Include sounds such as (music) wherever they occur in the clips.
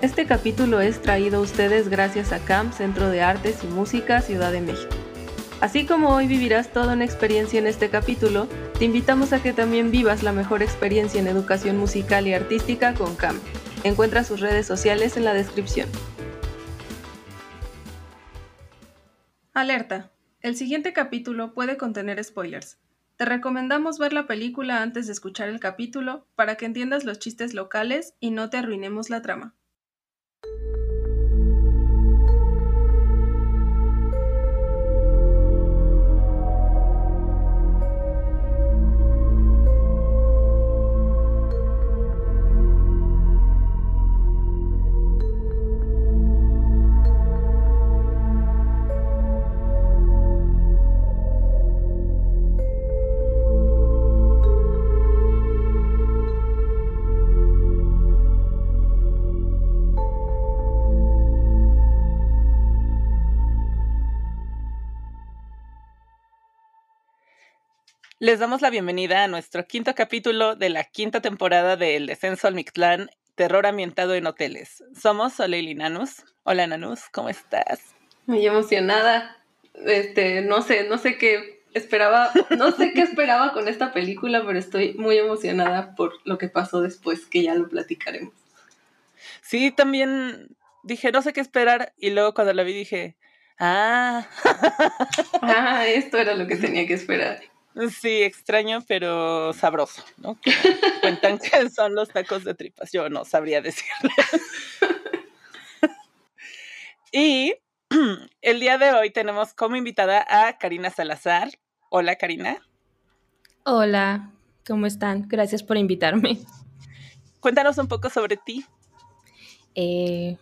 Este capítulo es traído a ustedes gracias a CAM, Centro de Artes y Música, Ciudad de México. Así como hoy vivirás toda una experiencia en este capítulo, te invitamos a que también vivas la mejor experiencia en educación musical y artística con CAM. Encuentra sus redes sociales en la descripción. Alerta. El siguiente capítulo puede contener spoilers. Te recomendamos ver la película antes de escuchar el capítulo para que entiendas los chistes locales y no te arruinemos la trama. Les damos la bienvenida a nuestro quinto capítulo de la quinta temporada de El Descenso al Mictlán, terror ambientado en hoteles. Somos Soleil y Nanus. Hola Nanus, ¿cómo estás? Muy emocionada. Este, no sé, no sé qué esperaba, no sé qué (laughs) esperaba con esta película, pero estoy muy emocionada por lo que pasó después, que ya lo platicaremos. Sí, también dije, no sé qué esperar, y luego cuando la vi dije, ah. ah, esto era lo que tenía que esperar. Sí, extraño, pero sabroso, ¿no? (laughs) cuentan que son los tacos de tripas. Yo no sabría decirles. y el día de hoy tenemos como invitada a Karina Salazar. Hola, Karina. Hola, ¿cómo están? Gracias por invitarme. Cuéntanos un poco sobre ti. Eh,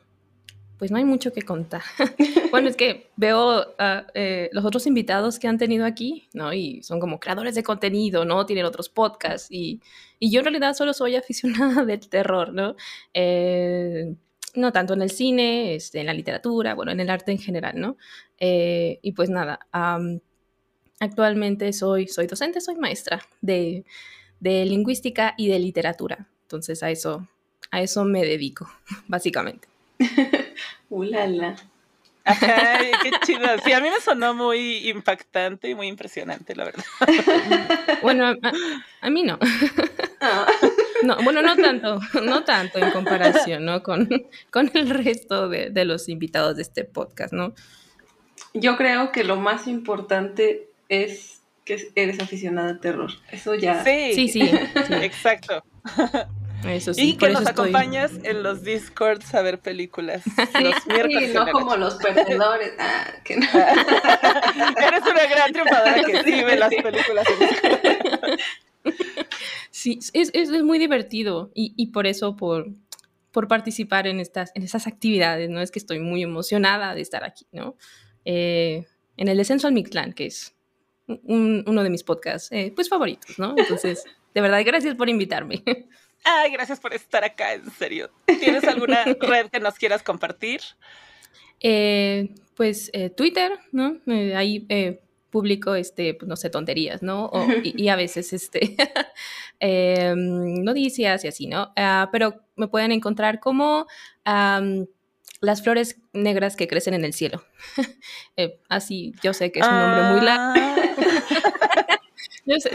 pues no hay mucho que contar. (laughs) bueno, es que veo a eh, los otros invitados que han tenido aquí, ¿no? Y son como creadores de contenido, ¿no? Tienen otros podcasts y, y yo en realidad solo soy aficionada del terror, ¿no? Eh, no tanto en el cine, este, en la literatura, bueno, en el arte en general, ¿no? Eh, y pues nada, actualmente soy, soy docente, soy maestra de, de lingüística y de literatura. Entonces a eso, a eso me dedico, (laughs) básicamente. (laughs) ¡Ulala! Ay, qué chido. Sí, a mí me sonó muy impactante y muy impresionante, la verdad. Bueno, a, mí no. Ah. No, bueno, no tanto, no tanto en comparación, ¿no? Con, con el resto de, de, los invitados de este podcast, ¿no? Yo creo que lo más importante es que eres aficionada al terror. Eso ya. Sí, sí, sí. sí. Exacto y que nos acompañas en los Discords a ver películas (laughs) los miércoles. no como los perdedores. Ah, que no. (laughs) Eres una gran triunfadora que sí ve las películas. sí, es, es, muy divertido y, y, por eso, por, por participar en estas, en estas actividades, ¿no? Es que estoy muy emocionada de estar aquí, ¿no? Eh, en el descenso al Mictlán, que es un, uno de mis podcasts, eh, pues favoritos, ¿no? Entonces, de verdad, gracias por invitarme. Ay, gracias por estar acá, en serio. ¿Tienes alguna (laughs) red que nos quieras compartir? Eh, pues eh, Twitter, ¿no? Eh, ahí publico, este, pues, no sé, tonterías, ¿no? y, a veces, este, (laughs) em, noticias y así, ¿no? Ah, pero me pueden encontrar como las flores negras que crecen en el cielo. (laughs) así, yo sé que es un nombre muy largo. Ah.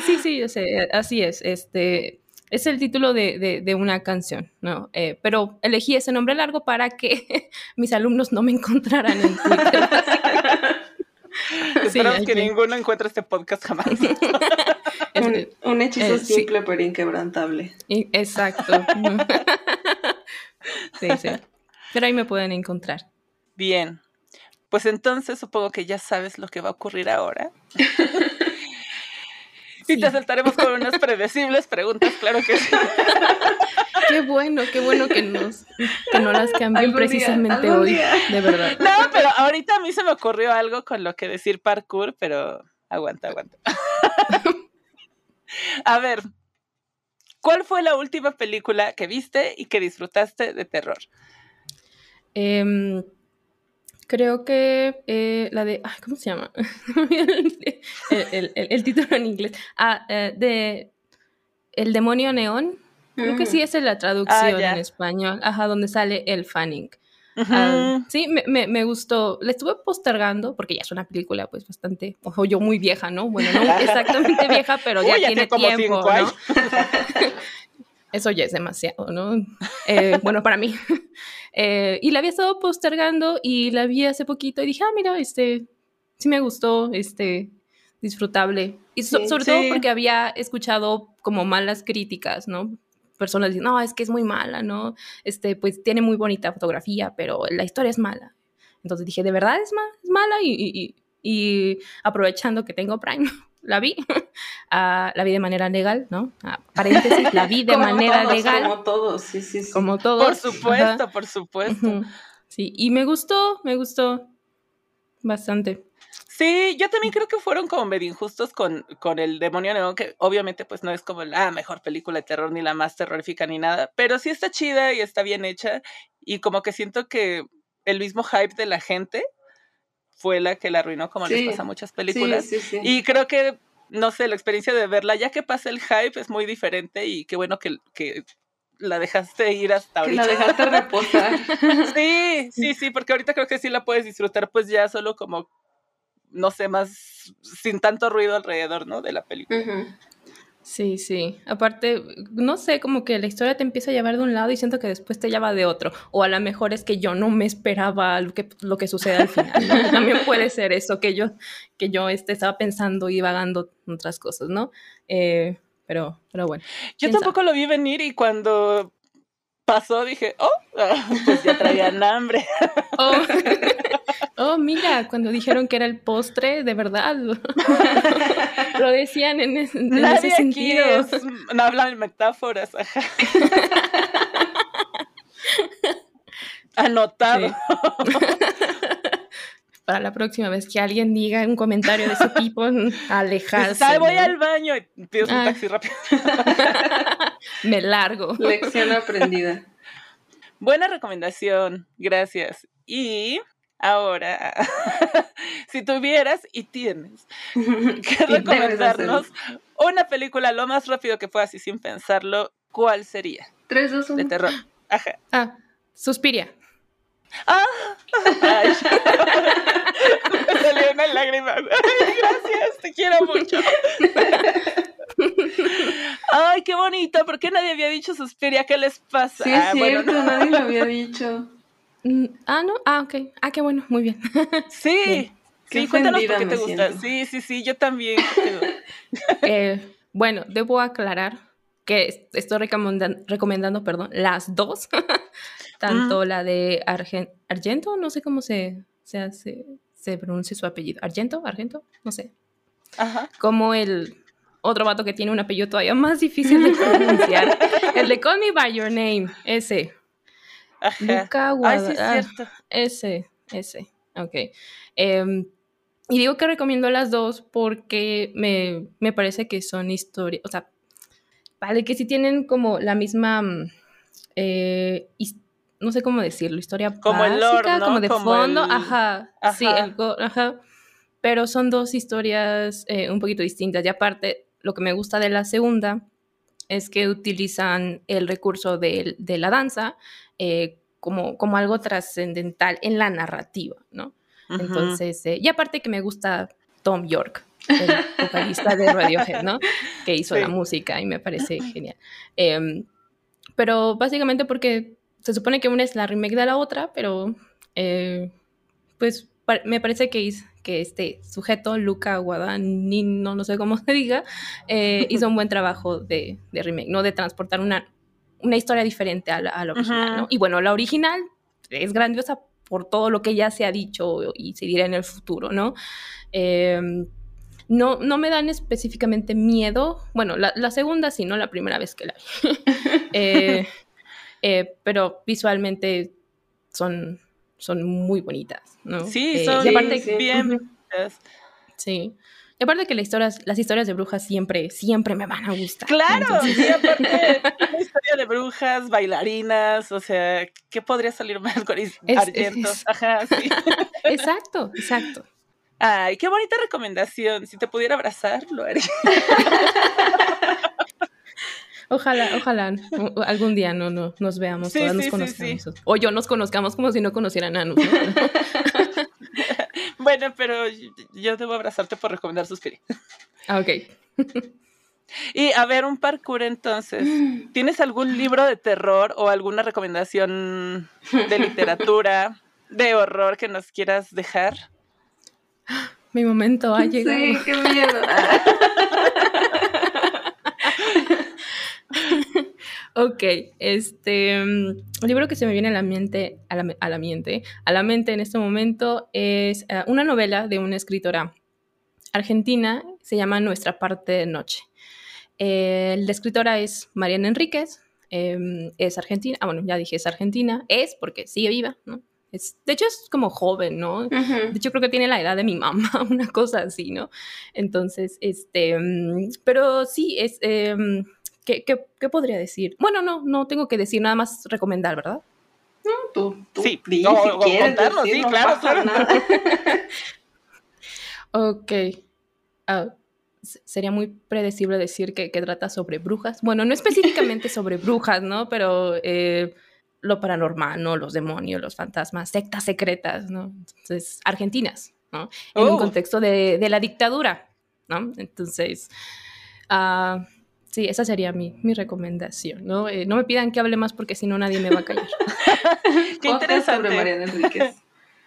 sí, sí, yo sé, así es. Este, es el título de, de, una canción, ¿no? Eh, pero elegí ese nombre largo para que (laughs) mis alumnos no me encontraran en Twitter. (laughs) Esperamos que, ninguno encuentre este podcast jamás. (laughs) un, hechizo eh, simple pero inquebrantable. exacto. sí, sí. Pero ahí me pueden encontrar. Bien. Pues entonces supongo que ya sabes lo que va a ocurrir ahora. Y te saltaremos con unas predecibles preguntas, claro que sí. (laughs) Qué bueno, qué bueno que nos que no las cambien precisamente hoy, de verdad. (laughs) No, pero ahorita a mí se me ocurrió algo con lo que decir parkour, pero aguanta, aguanta. (laughs) A ver, ¿cuál fue la última película que viste y que disfrutaste de terror? Eh, Creo que eh, la de. ¿Cómo se llama? (laughs) el, título en inglés. Ah, eh, de El demonio neón. Creo que sí es la traducción en español, ajá, donde sale el Fanning. sí, me, me, gustó. La estuve postergando porque ya es una película pues bastante, ojo, yo muy vieja, ¿no? Bueno, no (laughs) exactamente vieja, pero ya tiene tiempo, ¿no? (laughs) Eso ya es demasiado, ¿no? Eh, (laughs) bueno, para mí. (laughs) Eh, y la había estado postergando y la vi hace poquito y dije, ah, mira, este, sí me gustó, este, disfrutable. Y sobre todo porque había escuchado como malas críticas, ¿no? Personas dicen, no, es que es muy mala, ¿no? Este, pues tiene muy bonita fotografía, pero la historia es mala. Entonces dije, ¿de verdad es, es mala? Y, y, aprovechando que tengo Prime, (laughs) la vi. (laughs) Ah, la vi de manera legal, ¿no? Ah, paréntesis, la vi de (laughs) manera legal. Como todos, sí, sí, sí. Como todos. Por supuesto, por supuesto. Sí, y me gustó, me gustó bastante. Sí, yo también creo que fueron como medio injustos con, con el demonio neón, que obviamente pues no es como la mejor película de terror ni la más terrorífica ni nada, pero sí está chida y está bien hecha y como que siento que el mismo hype de la gente fue la que la arruinó como les pasa a muchas películas. y creo que, no sé, la experiencia de verla, ya que pasa el hype es muy diferente y qué bueno que, que la dejaste ir hasta ahorita. Que la dejaste reposar. (laughs) sí, sí, sí, porque ahorita creo que sí la puedes disfrutar pues ya solo como no sé, más sin tanto ruido alrededor, ¿no? De la película. Sí, sí. Aparte, no sé, como que la historia te empieza a llevar de un lado y siento que después te lleva de otro. O a lo mejor es que yo no me esperaba lo que, lo que sucede al final. (laughs) También puede ser eso, que yo, que yo este, estaba pensando y vagando otras cosas, ¿no? Eh, pero, pero bueno. Yo tampoco lo vi venir y cuando pasó dije, oh, (laughs) pues ya traían hambre. (laughs) Oh. oh. mira, cuando dijeron que era el postre, de verdad. Lo decían en, ese sentido. no hablan en metáforas. (laughs) Anotado. (laughs) Para la próxima vez que alguien diga un comentario de ese tipo, alejarse. voy al baño y pido un ah. taxi rápido. (laughs) Me largo. Lección aprendida. Buena recomendación, gracias. Y ahora, (laughs) si tuvieras y tienes (laughs) que recomendarnos una película lo más rápido que puedas y sin pensarlo, ¿cuál sería? Tres, dos, uno. De terror. Ajá. Ah, Suspiria. ¡Ah! Ay. (laughs) Me salió una lágrima. gracias, te quiero mucho. Ay, qué bonito. ¿Por qué nadie había dicho Suspiria? ¿Qué les pasa? Sí, es ah, cierto, nadie lo había dicho. Mm, ah, no. Ah, ok. Ah, qué bueno, muy bien. (laughs) Sí. Sí, cuéntanos por qué te gusta. Sí, sí, sí, yo también. (laughs) (laughs) eh, bueno, debo aclarar que estoy recomendando, perdón, las dos. Tanto la de Argento, no sé cómo se, se, hace, se pronuncia su apellido. ¿Argento? ¿Argento? No sé. Ajá. Como el otro vato que tiene un apellido todavía más difícil de pronunciar. el de Call Me By Your Name, ese. Ajá. Luca Guadalajara. ese, ese. Ok. Em, y digo que recomiendo las dos porque me, me parece que son historias, o sea, vale, que sí tienen como la misma, mm, eh, no sé cómo decirlo, historia como básica, el como de fondo, ajá, sí, ajá, pero son dos historias eh, un poquito distintas y aparte lo que me gusta de la segunda es que utilizan el recurso de, la danza eh, como, como algo trascendental en la narrativa, ¿no? Entonces, eh, y aparte que me gusta Tom York, el (laughs) vocalista de Radiohead, ¿no? Que hizo la música y me parece genial. Em, pero básicamente porque se supone que una es la remake de la otra, pero eh, pues me parece que es que este sujeto, Luca Guadagnino, no sé cómo (laughs) se diga, eh, hizo un buen trabajo de, remake, ¿no? De transportar una, una historia diferente a la, original, ¿no? Y bueno, la original es grandiosa por todo lo que ya se ha dicho y se dirá en el futuro, ¿no? Em, no, no me dan específicamente miedo. Bueno, la, segunda sí, no la primera vez que la vi. (laughs) Eh, eh, pero visualmente son son muy bonitas, ¿no? Sí, eh, son bien Sí. Y aparte que las historias, las historias de brujas siempre, siempre me van a gustar. Claro, sí, aparte una historia de brujas, bailarinas, o sea, ¿qué podría salir mal con Argentos? Ajá, sí. (laughs) Exacto, exacto. Ay, qué bonita recomendación. Si te pudiera abrazar, lo haría. Ojalá, ojalá algún día no, no nos veamos, todas nos conozcamos. o yo nos conozcamos como si no conocieran a nosotros. Bueno, pero yo debo abrazarte por recomendar Suspiri. Ah, ok. (laughs) Y a ver, un parkour entonces. ¿Tienes algún libro de terror o alguna recomendación de literatura, de horror que nos quieras dejar? Mi momento ha llegado. Sí, qué miedo. (laughs) ok, este mm, el libro que se me viene a la mente, a la, a la mente, a la mente en este momento es eh, una novela de una escritora argentina, se llama Nuestra parte de noche. Eh, la escritora es Mariana Enríquez, em, es argentina, ah, bueno, ya dije es argentina, es porque sigue viva, ¿no? de hecho, es como joven, ¿no? De hecho, creo que tiene la edad de mi mamá, (laughs) una cosa así, ¿no? Entonces, este, mm, pero sí, es, em, ¿qué, qué, podría decir? Bueno, no, no tengo que decir, nada más recomendar, ¿verdad? No, tú, tú sí, si quieres sí, claro, claro. (laughs) ok. Ah, sería muy predecible decir que, que, trata sobre brujas. Bueno, no específicamente (laughs) sobre brujas, ¿no? Pero... Eh, lo paranormal, ¿no? Los demonios, los fantasmas, sectas secretas, ¿no? Entonces, argentinas, ¿no? En un oh. contexto de, de, la dictadura, ¿no? Entonces, uh, sí, esa sería mi, mi recomendación, ¿no? Eh, no me pidan que hable más porque si no nadie me va a callar. (laughs) Qué interesante. Mariana Enríquez.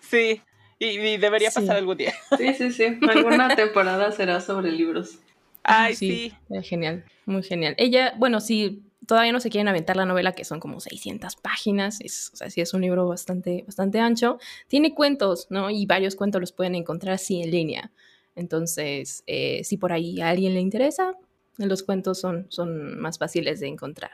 sí, y, debería pasar algún día. sí, sí, sí. Alguna temporada será sobre libros. Ay, sí. sí. Genial, muy genial. Ella, bueno, sí, todavía no se quieren aventar la novela, que son como 600 páginas, es, o sea, sí es un libro bastante, bastante ancho. Tiene cuentos, ¿no? Y varios cuentos los pueden encontrar así en línea. Entonces, eh, si por ahí a alguien le interesa, los cuentos son, son más fáciles de encontrar.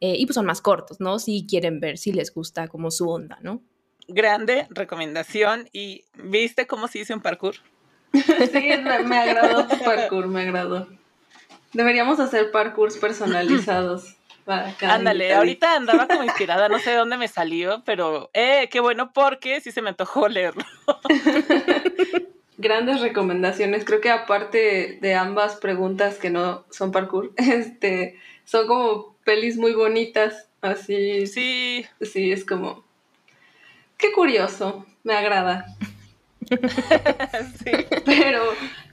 Eh, y pues son más cortos, ¿no? Si quieren ver si les gusta como su onda, ¿no? Grande recomendación. ¿Y viste cómo se hizo un parkour? (laughs) sí, me, agradó tu parkour, me agradó. Deberíamos hacer parkours personalizados. (clears throat) Ándale, ahorita andaba como inspirada, no sé de dónde me (laughs) salió, pero eh, qué bueno porque sí se me antojó leerlo. (laughs) Grandes recomendaciones, creo que aparte de ambas preguntas que no son parkour, (laughs) este, son como pelis muy bonitas, así. Sí. Sí, es como, qué curioso, me agrada. (laughs) sí. Pero,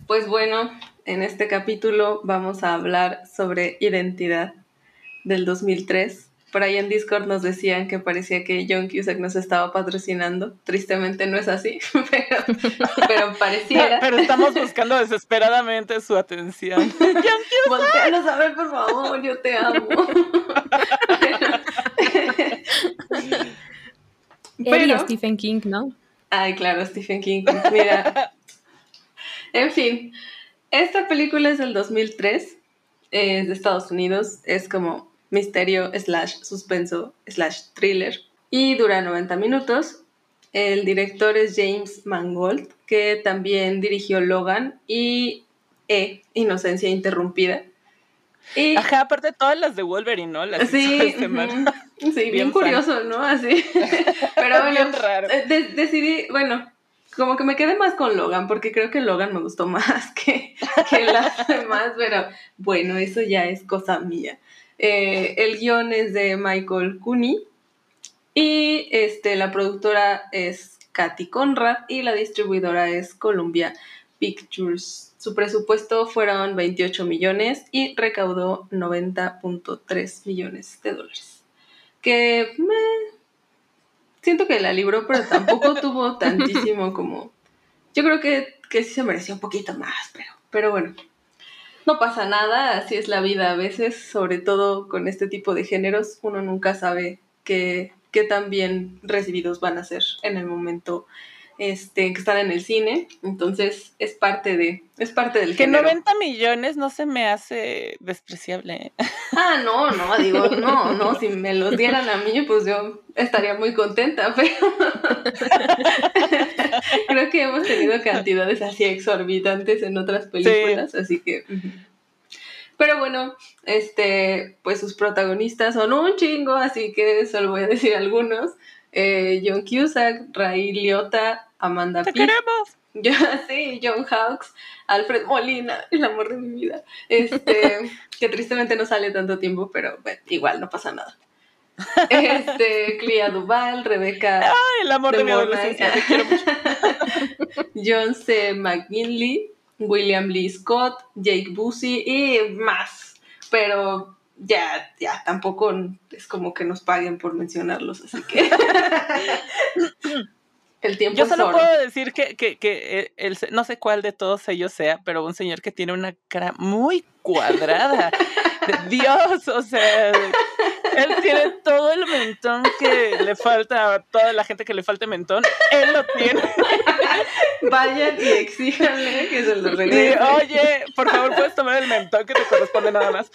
pues bueno, en este capítulo vamos a hablar sobre identidad del 2003. Por ahí en Discord nos decían que parecía que John Cusack nos estaba patrocinando. Tristemente no es así, (laughs) pero, pero pareciera. Pero estamos buscando desesperadamente su atención. (laughs) John Cusack. Volteanos a ver, por favor, yo te amo. (laughs) pero, Stephen King, ¿no? Ay, claro, Stephen King. Mira. En fin, esta película es del 2003, es de Estados Unidos, es como misterio slash suspenso slash thriller y dura 90 minutos. El director es James Mangold, que también dirigió Logan y E, Inocencia Interrumpida. Y, Ajá, aparte todas las de Wolverine, ¿no? Las sí, sí, (laughs) bien, curioso, ¿no? Así. (laughs) Pero bueno, raro. Eh, decidí, bueno, como que me quedé más con Logan, porque creo que Logan me gustó (laughs) más que, que las demás, pero bueno, eso ya es cosa mía. Eh, el guion es de Michael Cooney y este, la productora es Katy Conrad y la distribuidora es Columbia Pictures. Su presupuesto fueron 28 millones y recaudó 90.3 millones de dólares. Que me... Siento que la libró, pero tampoco (laughs) tuvo tantísimo como... Yo creo que, que sí se mereció un poquito más, pero, pero bueno no pasa nada, así es la vida. A veces, sobre todo con este tipo de géneros, uno nunca sabe qué, qué tan bien recibidos van a ser en el momento este, que están en el cine, entonces es parte de, es parte del que 90 millones no se me hace despreciable. (laughs) Ah, no, no, digo, no, no, si me los dieran a mí, pues yo estaría muy contenta, (laughs) pero creo que hemos tenido cantidades así exorbitantes en otras películas, así que... Pero bueno, este, pues sus protagonistas son un chingo, así que solo voy a decir algunos. Eh, John Cusack, Ray Liotta, Amanda ¡Te Peet, queremos! (laughs) yo, sí, John Hawks, Alfred Molina, el amor de mi vida. Este, (laughs) que tristemente no sale tanto tiempo, pero bueno, igual no pasa nada. (laughs) Este, Clea Duval, Rebeca ¡Ay, el amor de, de mi adolescencia! Te quiero mucho. John C. McGinley, William Lee Scott, Jake Busey y más. Pero ya, ya tampoco es como que nos paguen por mencionarlos, así que. (laughs) El tiempo Yo es solo oro. puedo decir que, que, que eh, el, no sé cuál de todos ellos sea, pero un señor que tiene una cara muy cuadrada. Dios, o sea, él tiene todo el mentón que le falta a toda la gente que le falta mentón. Él lo tiene. Vayan y exíjanle que se lo regrese. oye, por favor, puedes tomar el mentón que te corresponde nada más.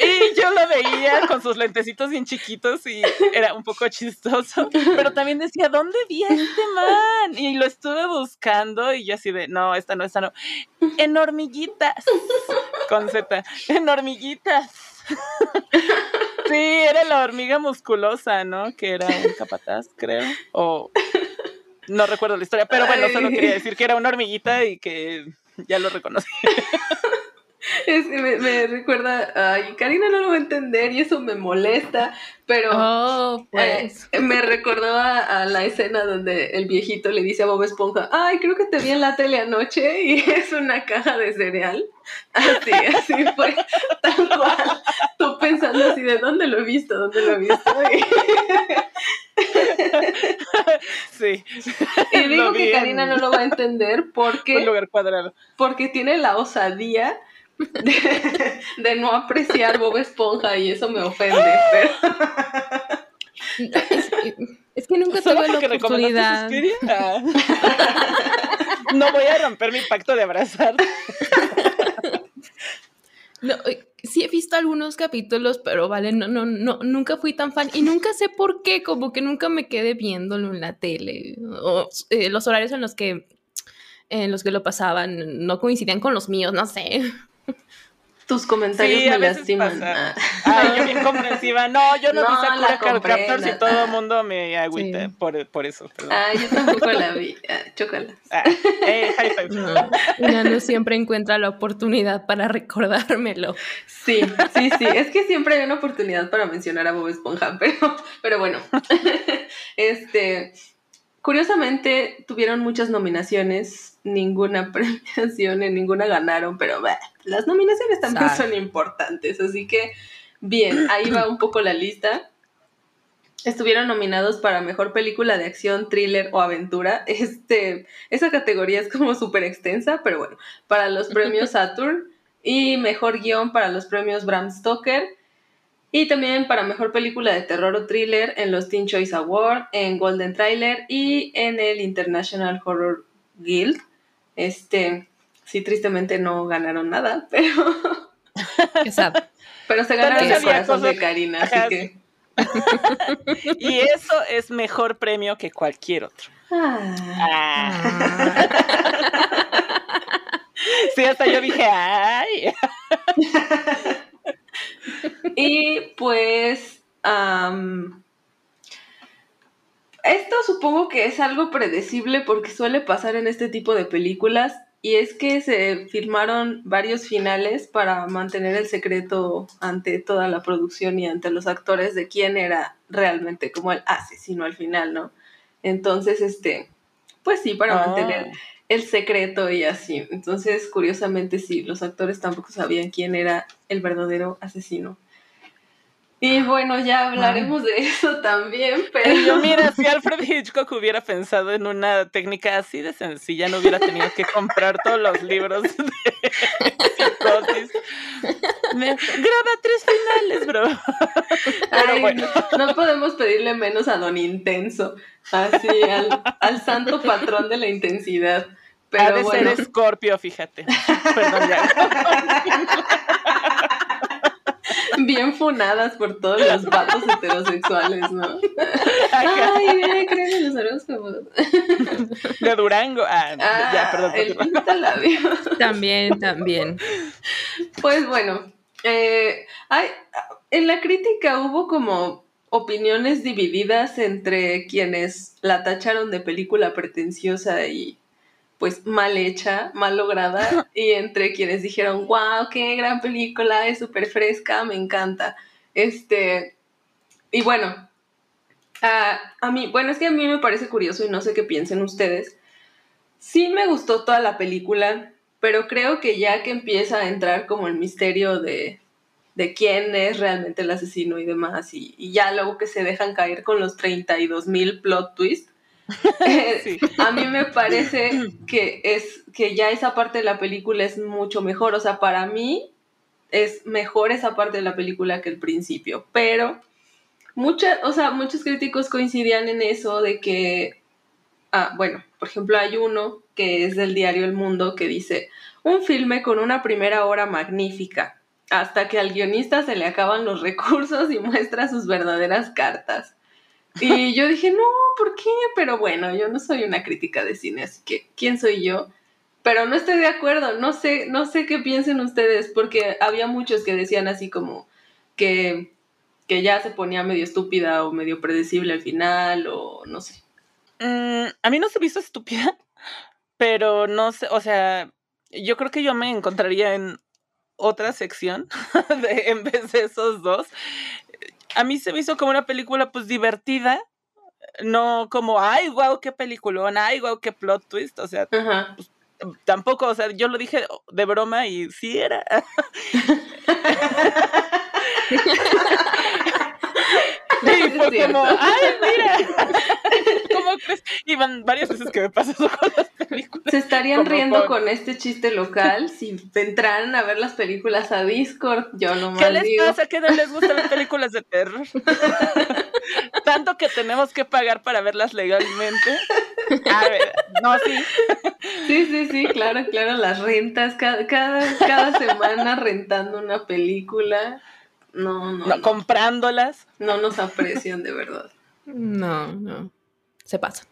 Y yo lo veía con sus lentecitos bien chiquitos y era un poco chistoso. Pero también decía, ¿dónde vi a este man? Y lo estuve buscando y yo así de, no, esta no, esta no. En hormiguitas. Con Z. (laughs) En hormiguitas. (laughs) Sí, era la hormiga musculosa, ¿no? Que era un capataz, creo. O no recuerdo la historia, pero bueno, solo quería decir que era una hormiguita y que ya lo reconocí. (laughs) Es me, me recuerda. Ay, Karina no lo va a entender y eso me molesta, pero. Oh, pues. Eh, me recordó a, a la escena donde el viejito le dice a Bob Esponja, ay, creo que te vi en la tele anoche y (laughs) es una caja de cereal. Así, así fue, (laughs) tal cual. Tú pensando así, ¿de dónde lo he visto? ¿Dónde lo he visto? (laughs) Sí, Y, digo que Karina no lo va a entender un porque, lugar cuadrado. porque tiene la osadía de, (laughs) de no apreciar Bob Esponja y eso me ofende, pero... Es, es que nunca tuve la oportunidad. Ah. (laughs) No voy a romper mi pacto de abrazar. No, eh, sí he visto algunos capítulos, pero vale, no, no, no, nunca fui tan fan y nunca sé por qué, como que nunca me quedé viéndolo en la tele. O, eh, los horarios en los que en los que lo pasaban no coincidían con los míos, no sé. (laughs) Tus comentarios Sí, a me veces lastiman. pasa. Ah. Ay, yo bien comprensiva. No, yo no, (laughs) No, vi la Sakura Card. Captors y todo el mundo me agüita Sí. por, por eso. Perdón. Ah, yo tampoco la vi. Ah, chócalas. Ah, eh, high five. No, una no siempre encuentra la oportunidad para recordármelo. Sí, sí, sí. Es que siempre hay una oportunidad para mencionar a Bob Esponja, (laughs) pero, pero bueno. Este, curiosamente tuvieron muchas nominaciones, ninguna premiación, en ninguna ganaron, pero bah, las nominaciones también son importantes, así que bien, ahí va un poco la lista. Estuvieron nominados para mejor película de acción, thriller o aventura. Este, esa categoría es como súper extensa, pero bueno, para los premios (laughs) Saturn y mejor guion para los premios Bram Stoker y también para mejor película de terror o thriller en los Teen Choice Award, en Golden Trailer y en el International Horror Guild. Este, sí, tristemente no ganaron nada, (laughs) pero, Exacto. pero se ganaron el corazón de Karina, así que. (laughs) Y eso es mejor premio que cualquier otro. Ah. Ah. (laughs) Sí, hasta yo dije, ay. Y pues. esto supongo que es algo predecible porque suele pasar en este tipo de películas. Y es que se filmaron varios finales para mantener el secreto ante toda la producción y ante los actores de quién era realmente como el asesino al final, ¿no? Entonces, este, pues sí, para Ah. mantener el secreto y así. Entonces, curiosamente, sí, los actores tampoco sabían quién era el verdadero asesino. Y bueno, ya hablaremos de eso también, pero... Yo, mira, si Alfred Hitchcock hubiera pensado en una técnica así de sencilla, no hubiera tenido que comprar todos los libros de psicosis. Me- graba tres finales, bro. Pero Ay, bueno. no, no podemos pedirle menos a Don Intenso, así, al, al santo patrón de la intensidad. ha Pero de bueno, ser Scorpio, fíjate. Perdón, ya. (laughs) (laughs) bien funadas por todos los vatos heterosexuales, ¿no? Ay, mira, creen en los horóscopos. De Durango. Ah, no, Ah, ya, perdón. el labio. También, también. Pues bueno, eh, hay- en la crítica hubo como opiniones divididas entre quienes la tacharon de película pretenciosa y pues mal hecha, mal lograda, (laughs) y entre quienes dijeron, wow, qué gran película, es súper fresca, me encanta. Este, y bueno, a mí, bueno, es que a mí me parece curioso y no sé qué piensen ustedes. Sí me gustó toda la película, pero creo que ya que empieza a entrar como el misterio de, de quién es realmente el asesino y demás, y, ya luego que se dejan caer con los 32 mil plot twists, (laughs) a mí me parece que es que ya esa parte de la película es mucho mejor. O sea, para mí es mejor esa parte de la película que el principio. Pero mucha, o sea, muchos críticos coincidían en eso de que, ah, bueno, por ejemplo, hay uno que es del diario El Mundo que dice, un filme con una primera hora magnífica, hasta que al guionista se le acaban los recursos y (laughs) muestra sus verdaderas cartas. Y yo dije, no, ¿por qué? Pero bueno, yo no soy una crítica de cine, así que, ¿quién soy yo? Pero no estoy de acuerdo, no sé, no sé qué piensen ustedes, porque había muchos que decían así como que, que ya se ponía medio estúpida o medio predecible al final, o no sé. Mm, a mí no se me hizo estúpida, pero no sé, o sea, yo creo que yo me encontraría en otra sección (laughs) en vez de esos dos a mí se me hizo como una película pues divertida, no como, ay, wow, qué peliculón, ay, wow, qué plot twist, o sea, pues, tampoco, o sea, yo lo dije de broma y sí era. (laughs) (laughs) y fue (laughs) como, ay, mira. (laughs) ¿Cómo crees? Y van varias veces que me pasa eso con las películas. Se estarían riendo con... este chiste local si entraran a ver las películas a Discord. Yo no ¿Qué les pasa? ¿Qué no les gusta ver (laughs) películas de terror? Tanto que tenemos que pagar para verlas legalmente. A ver, no, sí. Sí, sí, sí, claro, claro, las rentas, cada, cada, cada semana rentando una película. No, no, Comprándolas. No nos aprecian de verdad. No, no. Se pasa.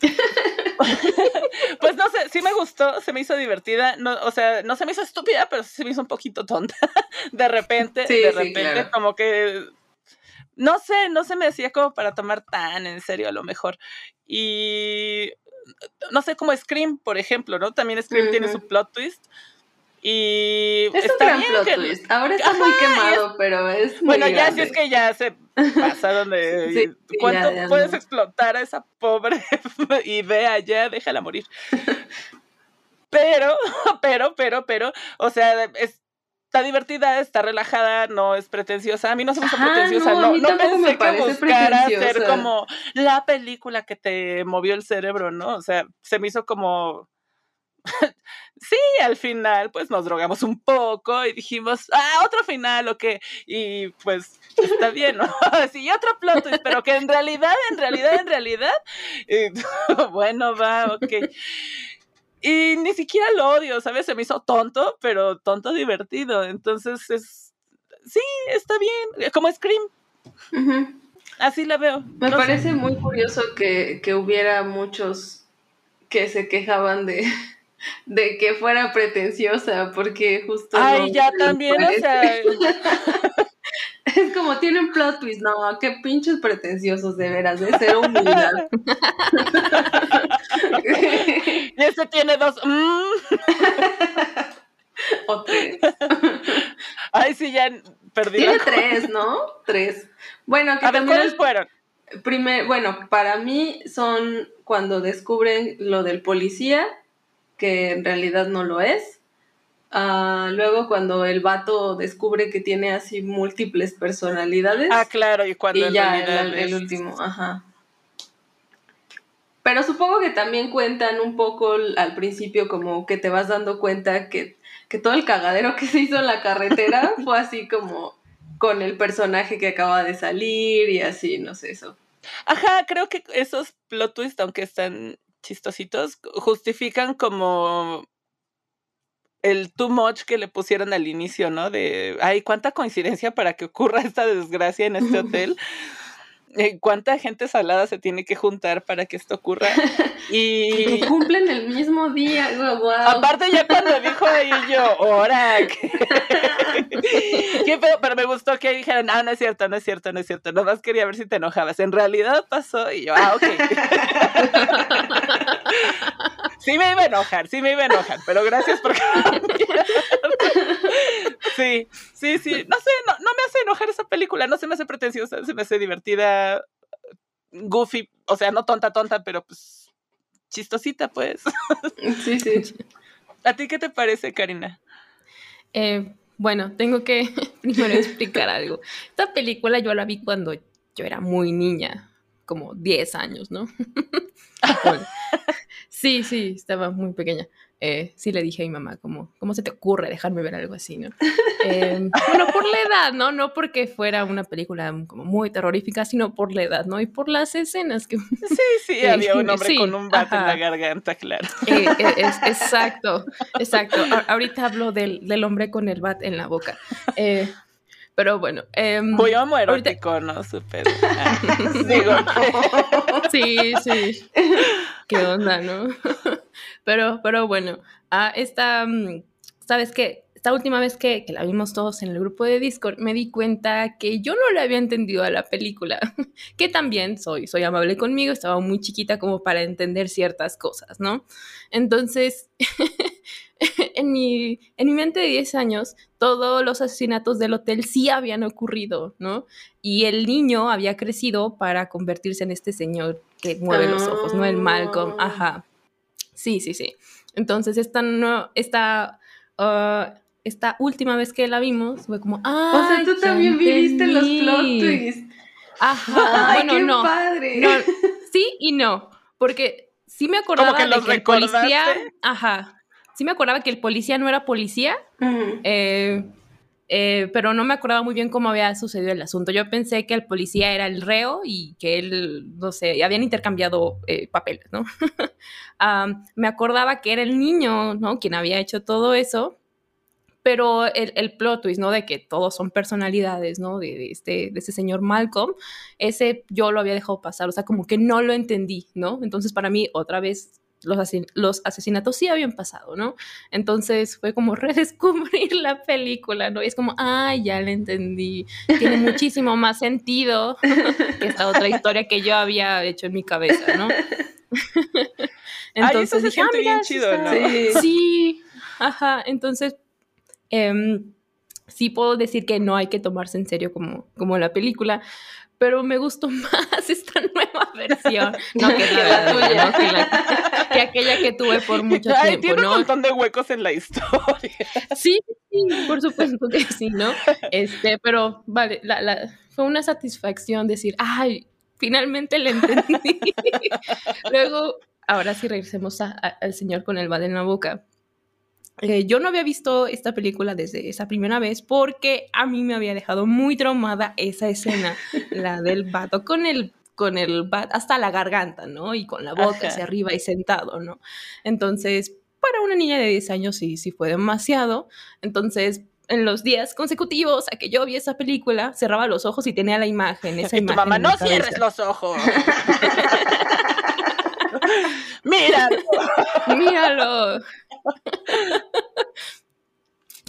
(laughs) pues no sé, sí me gustó, se me hizo divertida, no, o sea, no se me hizo estúpida, pero sí se me hizo un poquito tonta. (laughs) de repente, de repente, como que no sé, no se me hacía como para tomar tan en serio a lo mejor. Y no sé, como Scream, por ejemplo, ¿no? También Scream tiene su plot twist. Y es un gran plot twist. Ahora está muy quemado, pero es muy Bueno, ya si es que ya se pasaron de (laughs) cuánto puedes explotar a esa pobre (laughs) idea, ya déjala morir. pero, (laughs) pero, pero, pero, o sea, está divertida, está relajada, no es pretenciosa. A mí no se me hizo pretenciosa, no, no, pensé me que buscara hacer como la película que te movió el cerebro, ¿no? O sea, se me hizo como sí, al final pues nos drogamos un poco y dijimos, ah, otro final, ok, y pues está bien, ¿no? (laughs) sí, otro plot pero que en realidad, en realidad, en realidad, (laughs) bueno, va, ok. Y ni siquiera lo odio, ¿sabes? Se me hizo tonto, pero tonto divertido. Entonces es, sí, está bien, como Scream. Así la veo. Me parece muy curioso que, que hubiera muchos que se quejaban de, de que fuera pretenciosa, porque justo. Ay, ya también, o sea. (laughs) es como tienen plot twist, no, qué pinches pretenciosos de veras, de ser humildad. (laughs) y ese tiene dos. Mm. (laughs) o tres. Ay, sí, ya perdí. Tiene tres, ¿no? Tres. Bueno, que A ver, ¿cuáles fueron? Primer, bueno, para mí son cuando descubren lo del policía que en realidad no lo es. Ah, luego cuando el vato descubre que tiene así múltiples personalidades. Ah, claro, y cuando y ya el, último, ajá. Pero supongo que también cuentan un poco al principio como que te vas dando cuenta que, que todo el cagadero que (laughs) se hizo en la carretera (laughs) fue así como con el personaje que acaba de salir y así, no sé eso. Ajá, creo que esos plot twists, aunque están chistositos, justifican como el too much que le pusieron al inicio, ¿no? De, ay, cuánta coincidencia para que ocurra esta desgracia en este (laughs) hotel. Eh, cuánta gente salada se tiene que juntar para que esto ocurra. (laughs) Y cumplen el mismo día, wow. Aparte ya cuando dijo ahí yo, ahora (laughs) ¿Qué Pero me gustó que dijeran, ah, no es cierto, no es cierto, no es cierto. Nomás quería ver si te enojabas. En realidad pasó y yo, ah, ok. (laughs) sí me iba a enojar, sí me iba a enojar, pero gracias por Sí, sí, sí. No sé, no, no me hace enojar esa película, no se me hace pretenciosa, se me hace divertida, goofy, o sea, no tonta, tonta, pero pues chistosita, pues. (laughs) Sí, sí. ¿A ti qué te parece, Karina? Eh, bueno, tengo que (laughs) primero explicar algo. Esta película yo la vi cuando yo era muy niña, como 10 años, ¿no? (laughs) sí, sí, estaba muy pequeña. Eh, sí le dije a mi mamá, como, ¿cómo se te ocurre dejarme ver algo así, no? (laughs) Em, bueno, por la edad, ¿no? No porque fuera una película como muy terrorífica, sino por la edad, ¿no? Y por las escenas que... Sí, sí, (laughs) había un hombre con un bate en la garganta, claro. Eh, eh, es, exacto, exacto. ahorita hablo del, del, hombre con el bat en la boca. Pero bueno. Eh, Muy homoerótico, ahorita... ¿no? Súper. Digo. (laughs) (laughs) sí, sí. ¿Qué onda, no? (laughs) Pero, pero bueno, ah, esta, mm, ¿sabes qué? Esta última vez que, que, la vimos todos en el grupo de Discord, me di cuenta que yo no le había entendido a la película, que también soy, soy amable conmigo, estaba muy chiquita como para entender ciertas cosas, ¿no? Entonces, (laughs) en, mi, en mi mente de 10 años, todos los asesinatos del hotel sí habían ocurrido, ¿no? Y el niño había crecido para convertirse en este señor que mueve los ojos, ¿no? El Malcolm, ajá. Sí, sí, sí. Entonces, esta, no, esta, uh, esta última vez que la vimos fue como, ah, o sea, tú también viviste los plot twists. Ajá, (laughs) Ay, qué no, padre. no. Sí y no, porque sí me acordaba que de que el policía, ajá, sí me acordaba que el policía no era policía, uh -huh. eh, eh, pero no me acordaba muy bien cómo había sucedido el asunto. Yo pensé que el policía era el reo y que él, no sé, habían intercambiado eh, papeles, ¿no? (laughs) um, me acordaba que era el niño, ¿no? Quien había hecho todo eso, pero el, el plot twist, ¿no? De que todos son personalidades, ¿no? De, de, este, de este señor Malcolm, ese yo lo había dejado pasar, o sea, como que no lo entendí, ¿no? Entonces, para mí, otra vez los, asesin los, asesinatos sí habían pasado, ¿no? Entonces fue como (laughs) redescubrir la película, ¿no? Y es como, ay, ya la entendí. Tiene (laughs) muchísimo más sentido (laughs) que esta otra historia que yo había hecho en mi cabeza, ¿no? Entonces ay, eso se dije, ah, mira, bien chido, ¿no? Sí. sí, ajá. Entonces, eh, sí puedo decir que no hay que tomarse en serio como, como la película, pero me gustó (laughs) más esta nueva (laughs) versión, no que la, tuya, ¿no? que, la, (laughs) que, aquella que tuve por mucho Ay, tiempo, tiene ¿no? un montón de huecos en la historia. Sí, sí, por supuesto que sí, ¿no? Este, pero vale, la, la, fue una satisfacción decir, ay, finalmente le entendí. Luego, ahora sí regresemos a, a, al señor con el bad en la boca. Eh, yo no había visto esta película desde esa primera vez porque a mí me había dejado muy traumada esa escena, (laughs) la del vato con el con el bat hasta la garganta, ¿no? Y con la boca Ajá. hacia arriba y sentado, ¿no? Entonces, para una niña de 10 años sí, sí fue demasiado. Entonces, en los días consecutivos a que yo vi esa película, cerraba los ojos y tenía la imagen, esa y imagen tu mamá, no cierres los ojos. (laughs) (laughs) Míralo. Míralo. (laughs)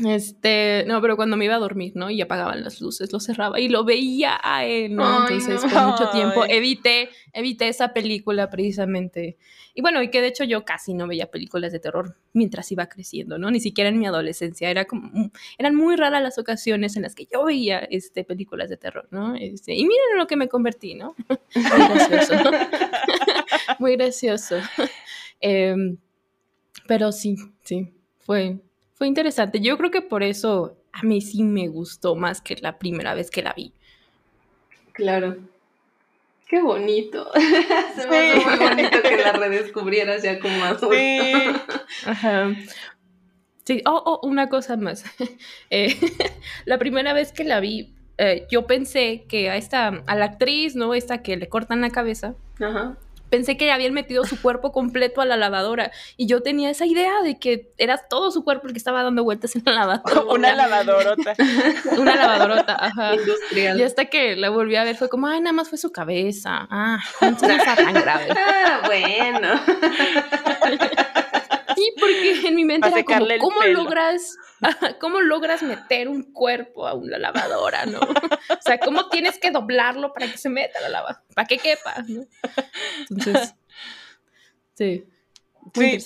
Este, no, pero cuando me iba a dormir, ¿no? Y apagaban las luces, lo cerraba y lo veía a él, ¿no? Ay, Entonces, no. por mucho tiempo evité, evité esa película precisamente. Y bueno, y que de hecho yo casi no veía películas de terror mientras iba creciendo, ¿no? Ni siquiera en mi adolescencia. Era como, eran muy raras las ocasiones en las que yo veía este, películas de terror, ¿no? Este, y miren en lo que me convertí, ¿no? (laughs) Muy gracioso. (laughs) muy gracioso. Eh, pero sí, sí, fue, fue interesante. Yo creo que por eso a mí sí me gustó más que la primera vez que la vi. Claro. Qué bonito. (laughs) Se me hace muy bonito que la (laughs) redescubrieras ya como adulto. Sí. Ajá. Sí, oh, oh, una cosa más. (laughs) Eh, la primera vez que la vi, eh, yo pensé que a esta, a la actriz, ¿no? Esta que le cortan la cabeza, Ajá. Pensé que habían metido su cuerpo completo a la lavadora y yo tenía esa idea de que era todo su cuerpo el que estaba dando vueltas en la lavadora. (laughs) Una lavadorota. (laughs) Una lavadorota, ajá. Industrial. Y hasta que la volví a ver fue como, ay, nada más fue su cabeza. Ah, no (laughs) está tan grave. Ah, bueno. Sí, porque (laughs) en mi mente era como, ¿cómo logras, cómo logras meter un cuerpo a una lavadora, no? O sea, ¿cómo tienes que doblarlo para que se meta la lavadora? Para que quepa, ¿no? Entonces, sí. sí. (laughs)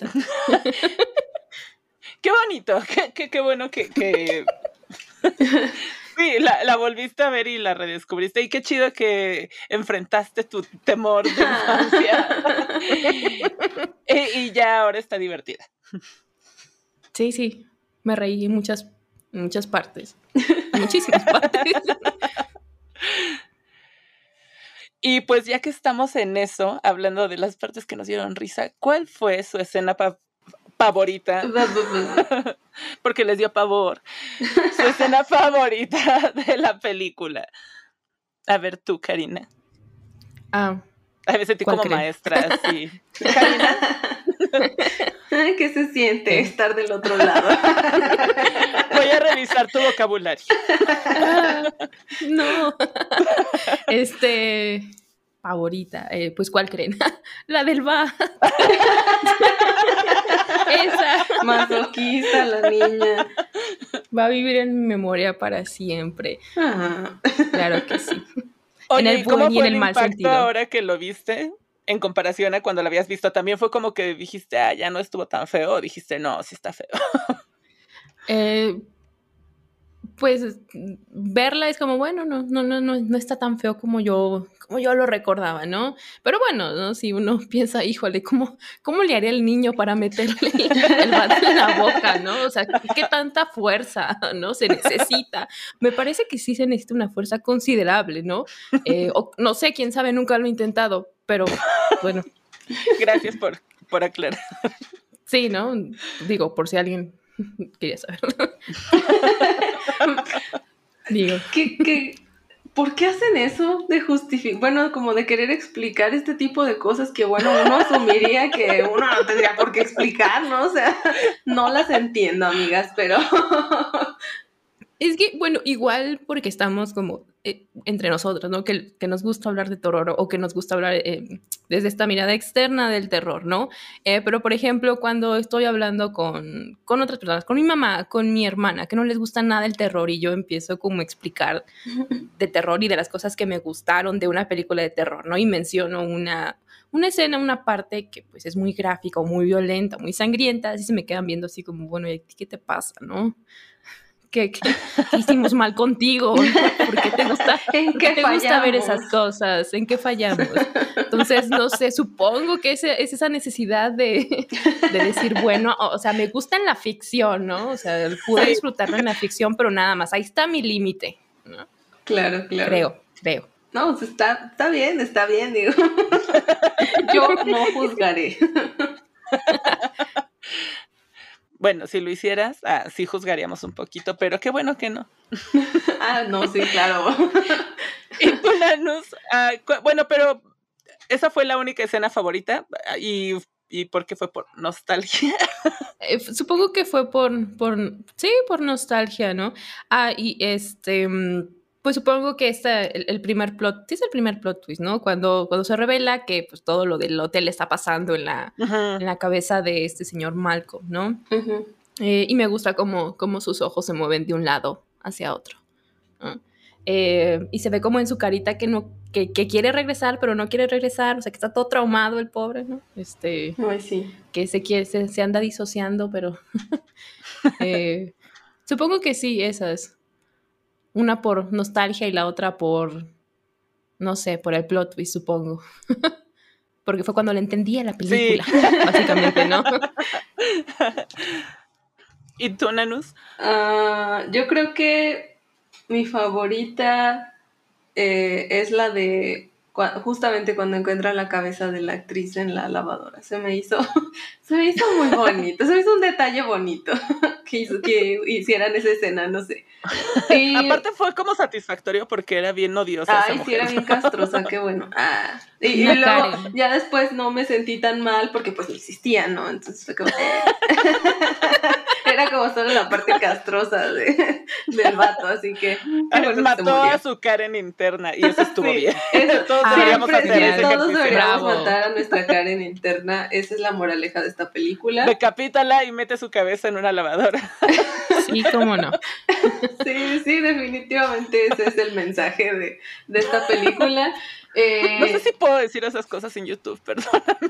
qué bonito, qué, qué, bueno que, que... (laughs) Sí, la, la, volviste a ver y la redescubriste. Y qué chido que enfrentaste tu temor de infancia. (laughs) y, ya ahora está divertida. Sí, sí. Me reí en muchas, muchas partes. Muchísimas partes. (laughs) Y pues ya que estamos en eso, hablando de las partes que nos dieron risa, ¿cuál fue su escena favorita? (laughs) Porque les dio pavor. Su escena favorita de la película. A ver tú, Karina. Ah. A veces tú como maestra, sí. (laughs) Karina. ¿Qué se siente estar del otro lado? (laughs) Voy a revisar tu vocabulario. no. Este favorita, eh, pues ¿cuál creen? la del va. Esa. (laughs) Masoquista la niña. Va a vivir en mi memoria para siempre. Claro que sí. en el buen y en el, mal sentido. ahora que lo viste? En comparación a cuando lo habías visto, también fue como que dijiste, ah, ya no estuvo tan feo, o dijiste, no, sí está feo. Eh, pues verla es como, bueno, no, no, no, no, no está tan feo como yo, como yo lo recordaba, ¿no? Pero bueno, ¿no? Si uno (laughs) piensa, híjole, ¿cómo, cómo le haría el niño para meterle el bate en la boca, ¿no? O sea, ¿qué tanta fuerza, (laughs) ¿no? Se necesita. Me parece que sí se necesita una fuerza considerable, ¿no? Eh, o, no sé, quién sabe, nunca lo he intentado, pero bueno. Gracias por, por aclarar. Sí, ¿no? Digo, por si alguien (laughs) quería saber. (laughs) Digo. ¿Qué, por qué hacen eso de justificar? Bueno, como de querer explicar este tipo de cosas que, bueno, uno asumiría que uno no tendría por qué explicar, ¿no? O sea, no las entiendo, amigas, pero. Es que, bueno, igual porque estamos como eh, entre nosotros, ¿no? Que, que, nos gusta hablar de terror o que nos gusta hablar eh, desde esta mirada externa del terror, ¿no? Eh, pero, por ejemplo, cuando estoy hablando con, con, otras personas, con mi mamá, con mi hermana, que no les gusta nada el terror y yo empiezo como a explicar (laughs) de terror y de las cosas que me gustaron de una película de terror, ¿no? Y menciono una, una escena, una parte que pues es muy gráfica o muy violenta, muy sangrienta, así se me quedan viendo así como, bueno, ¿qué te pasa, no? ¿Qué, hicimos mal contigo? ¿Por qué te gusta, (laughs) ¿En qué te gusta ver esas cosas? ¿En qué fallamos? Entonces, no sé, supongo que es, es esa necesidad de, de, decir, bueno, o, sea, me gusta en la ficción, ¿no? O sea, pude disfrutarlo en la ficción, pero nada más, ahí está mi límite, ¿no? Claro, claro. Creo, creo. No, está, está bien, está bien, digo. (laughs) Yo no juzgaré. (laughs) Bueno, si lo hicieras, ah, sí juzgaríamos un poquito, pero qué bueno que no. (laughs) ah, no, sí, claro. (laughs) y tú, Nanus, ah, bueno, pero esa fue la única escena favorita ah, y, y ¿por qué fue por nostalgia? (laughs) Eh, supongo que fue por, por, sí, por nostalgia, ¿no? Ah, y este mm, pues supongo que este, el, primer plot, es el primer plot twist, ¿no? Cuando, cuando se revela que pues todo lo del hotel está pasando en la, en la cabeza de este señor Malcolm, ¿no? Eh, y me gusta cómo, cómo, sus ojos se mueven de un lado hacia otro. Eh, y se ve como en su carita que no que, quiere regresar, pero no quiere regresar, o sea, que está todo traumado el pobre, ¿no? Este, Ay, sí. Que se, quiere, se, anda disociando, pero (laughs) eh, supongo que sí, esas una por nostalgia y la otra por, no sé, por el plot twist, supongo. (laughs) Porque fue cuando le entendía la película, (laughs) básicamente, ¿no? ¿Y tú, Nanus? Ah, yo creo que mi favorita eh, es la de justamente cuando encuentra la cabeza de la actriz en la lavadora. Se me hizo, (laughs) se me hizo muy bonito, se me hizo un detalle bonito (laughs) que, hizo, que hicieran esa escena, no sé. Aparte fue como satisfactorio porque era bien odiosa. Ay, sí, era bien castrosa, qué bueno. (laughs) Ah, y, luego ya después no me sentí tan mal porque pues no existía, ¿no? Entonces fue como... (laughs) Era como solo la parte castrosa de, del vato, así que... Mató a su Karen interna y eso estuvo bien. (laughs) todos deberíamos hacer Todos deberíamos matar a nuestra Karen interna. Esa es la moraleja de esta película. Decapítala y mete su cabeza en una lavadora. (laughs) Sí, cómo no. Sí, sí, definitivamente ese es el mensaje de, de esta película. Eh... No sé si puedo decir esas cosas en YouTube, (laughs) perdóname.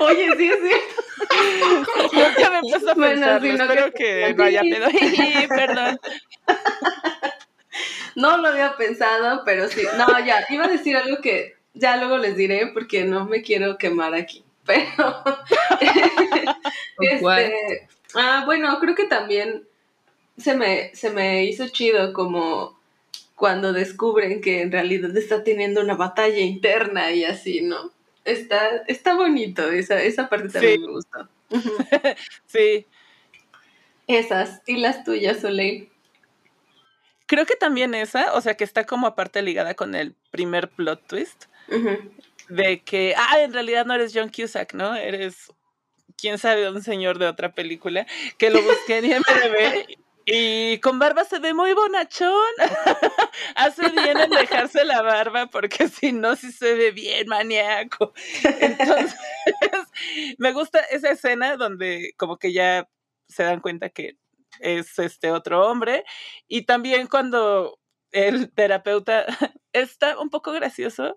Oye, sí es cierto. Nunca me empezó a pensar, bueno, espero que, que no haya pedo. (laughs) perdón. No lo había pensado, pero sí. No, ya, iba a decir algo que ya luego les diré porque no me quiero quemar aquí. (laughs) Pero. este, ah, bueno, creo que también se me, se me hizo chido como cuando descubren que en realidad está teniendo una batalla interna y así, ¿no? Está, está bonito, esa, esa parte también me gustó. (laughs) sí. Esas, y las tuyas, Soleil. Creo que también esa, o sea, que está como aparte ligada con el primer plot twist. De que, ah, en realidad no eres John Cusack, ¿no? Eres, quién sabe, un señor de otra película, que lo busqué en (laughs) IMDb y con barba se ve muy bonachón. (laughs) Hace bien en dejarse la barba porque si no, sí se ve bien maníaco. Entonces, (laughs) me gusta esa escena donde como que ya se dan cuenta que es este otro hombre. Y también cuando el terapeuta (laughs) está un poco gracioso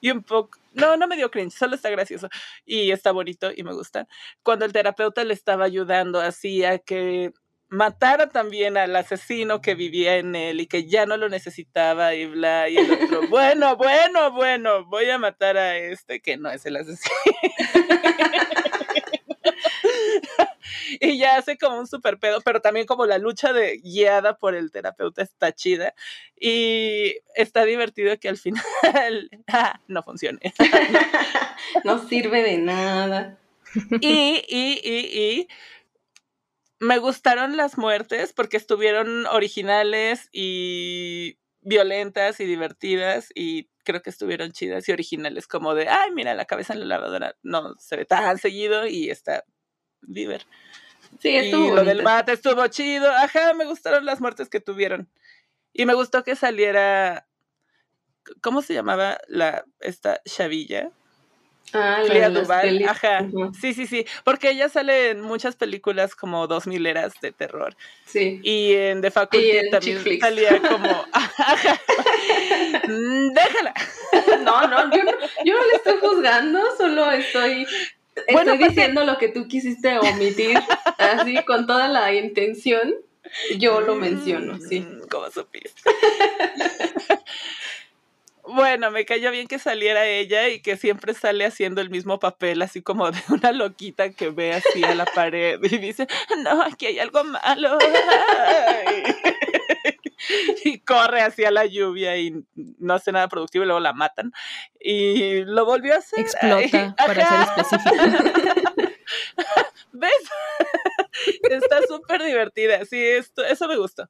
y un poco, no, no me dio cringe, solo está gracioso y está bonito y me gusta. Cuando el terapeuta le estaba ayudando así a que matara también al asesino que vivía en él y que ya no lo necesitaba y bla, y el otro, (laughs) bueno, bueno, bueno, voy a matar a este que no es el asesino. (laughs) y ya hace como un super pedo, pero también como la lucha de guiada por el terapeuta está chida y está divertido que al final (laughs) ah, no funcione. no sirve de nada. Y, y, y, y me gustaron las muertes porque estuvieron originales y violentas y divertidas y creo que estuvieron chidas y originales como de, ay, mira, la cabeza en la lavadora no se ve tan seguido y está Viver. Sí, estuvo. Y lo del bate estuvo chido. Ajá, me gustaron las muertes que tuvieron. Y me gustó que saliera. ¿Cómo se llamaba la esta chavilla? Ah, Clea Duval. Ajá. Sí, sí, sí. Porque ella sale en muchas películas como dos mileras de terror. Sí. Y en The Faculty también salía como. (laughs) Ajá. Mm, déjala. (laughs) No, no yo, no, yo no le estoy juzgando, solo estoy Estoy diciendo lo que tú quisiste omitir, así con toda la intención. Yo lo menciono, sí. Mm, ¿Cómo supiste? (laughs) bueno, me cayó bien que saliera ella y que siempre sale haciendo el mismo papel, así como de una loquita que ve así a la pared y dice, no, aquí hay algo malo. y corre hacia la lluvia y no hace nada productivo y luego la matan. Y lo volvió a hacer. Explota, para ser específico. (laughs) ¿Ves? Está súper divertida. Sí, esto, eso me gustó.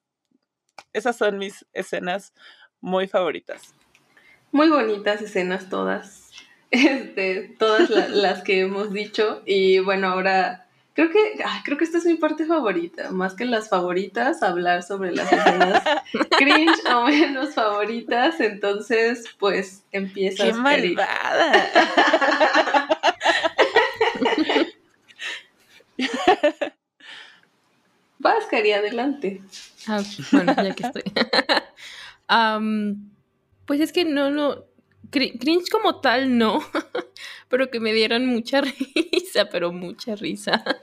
Esas son mis escenas muy favoritas. Muy bonitas escenas todas. (laughs) Este, todas (laughs) las que hemos dicho. Y bueno, ahora Creo que, creo que esta es mi parte favorita, más que las favoritas, hablar sobre las escenas (laughs) cringe o menos favoritas, entonces pues empieza. ¡Qué malvada! Vas, Cari, adelante. Ah, bueno, ya que estoy. Pues es que no, no, cringe como tal no, (laughs) pero que me dieron mucha (laughs) risa, pero mucha risa. (laughs)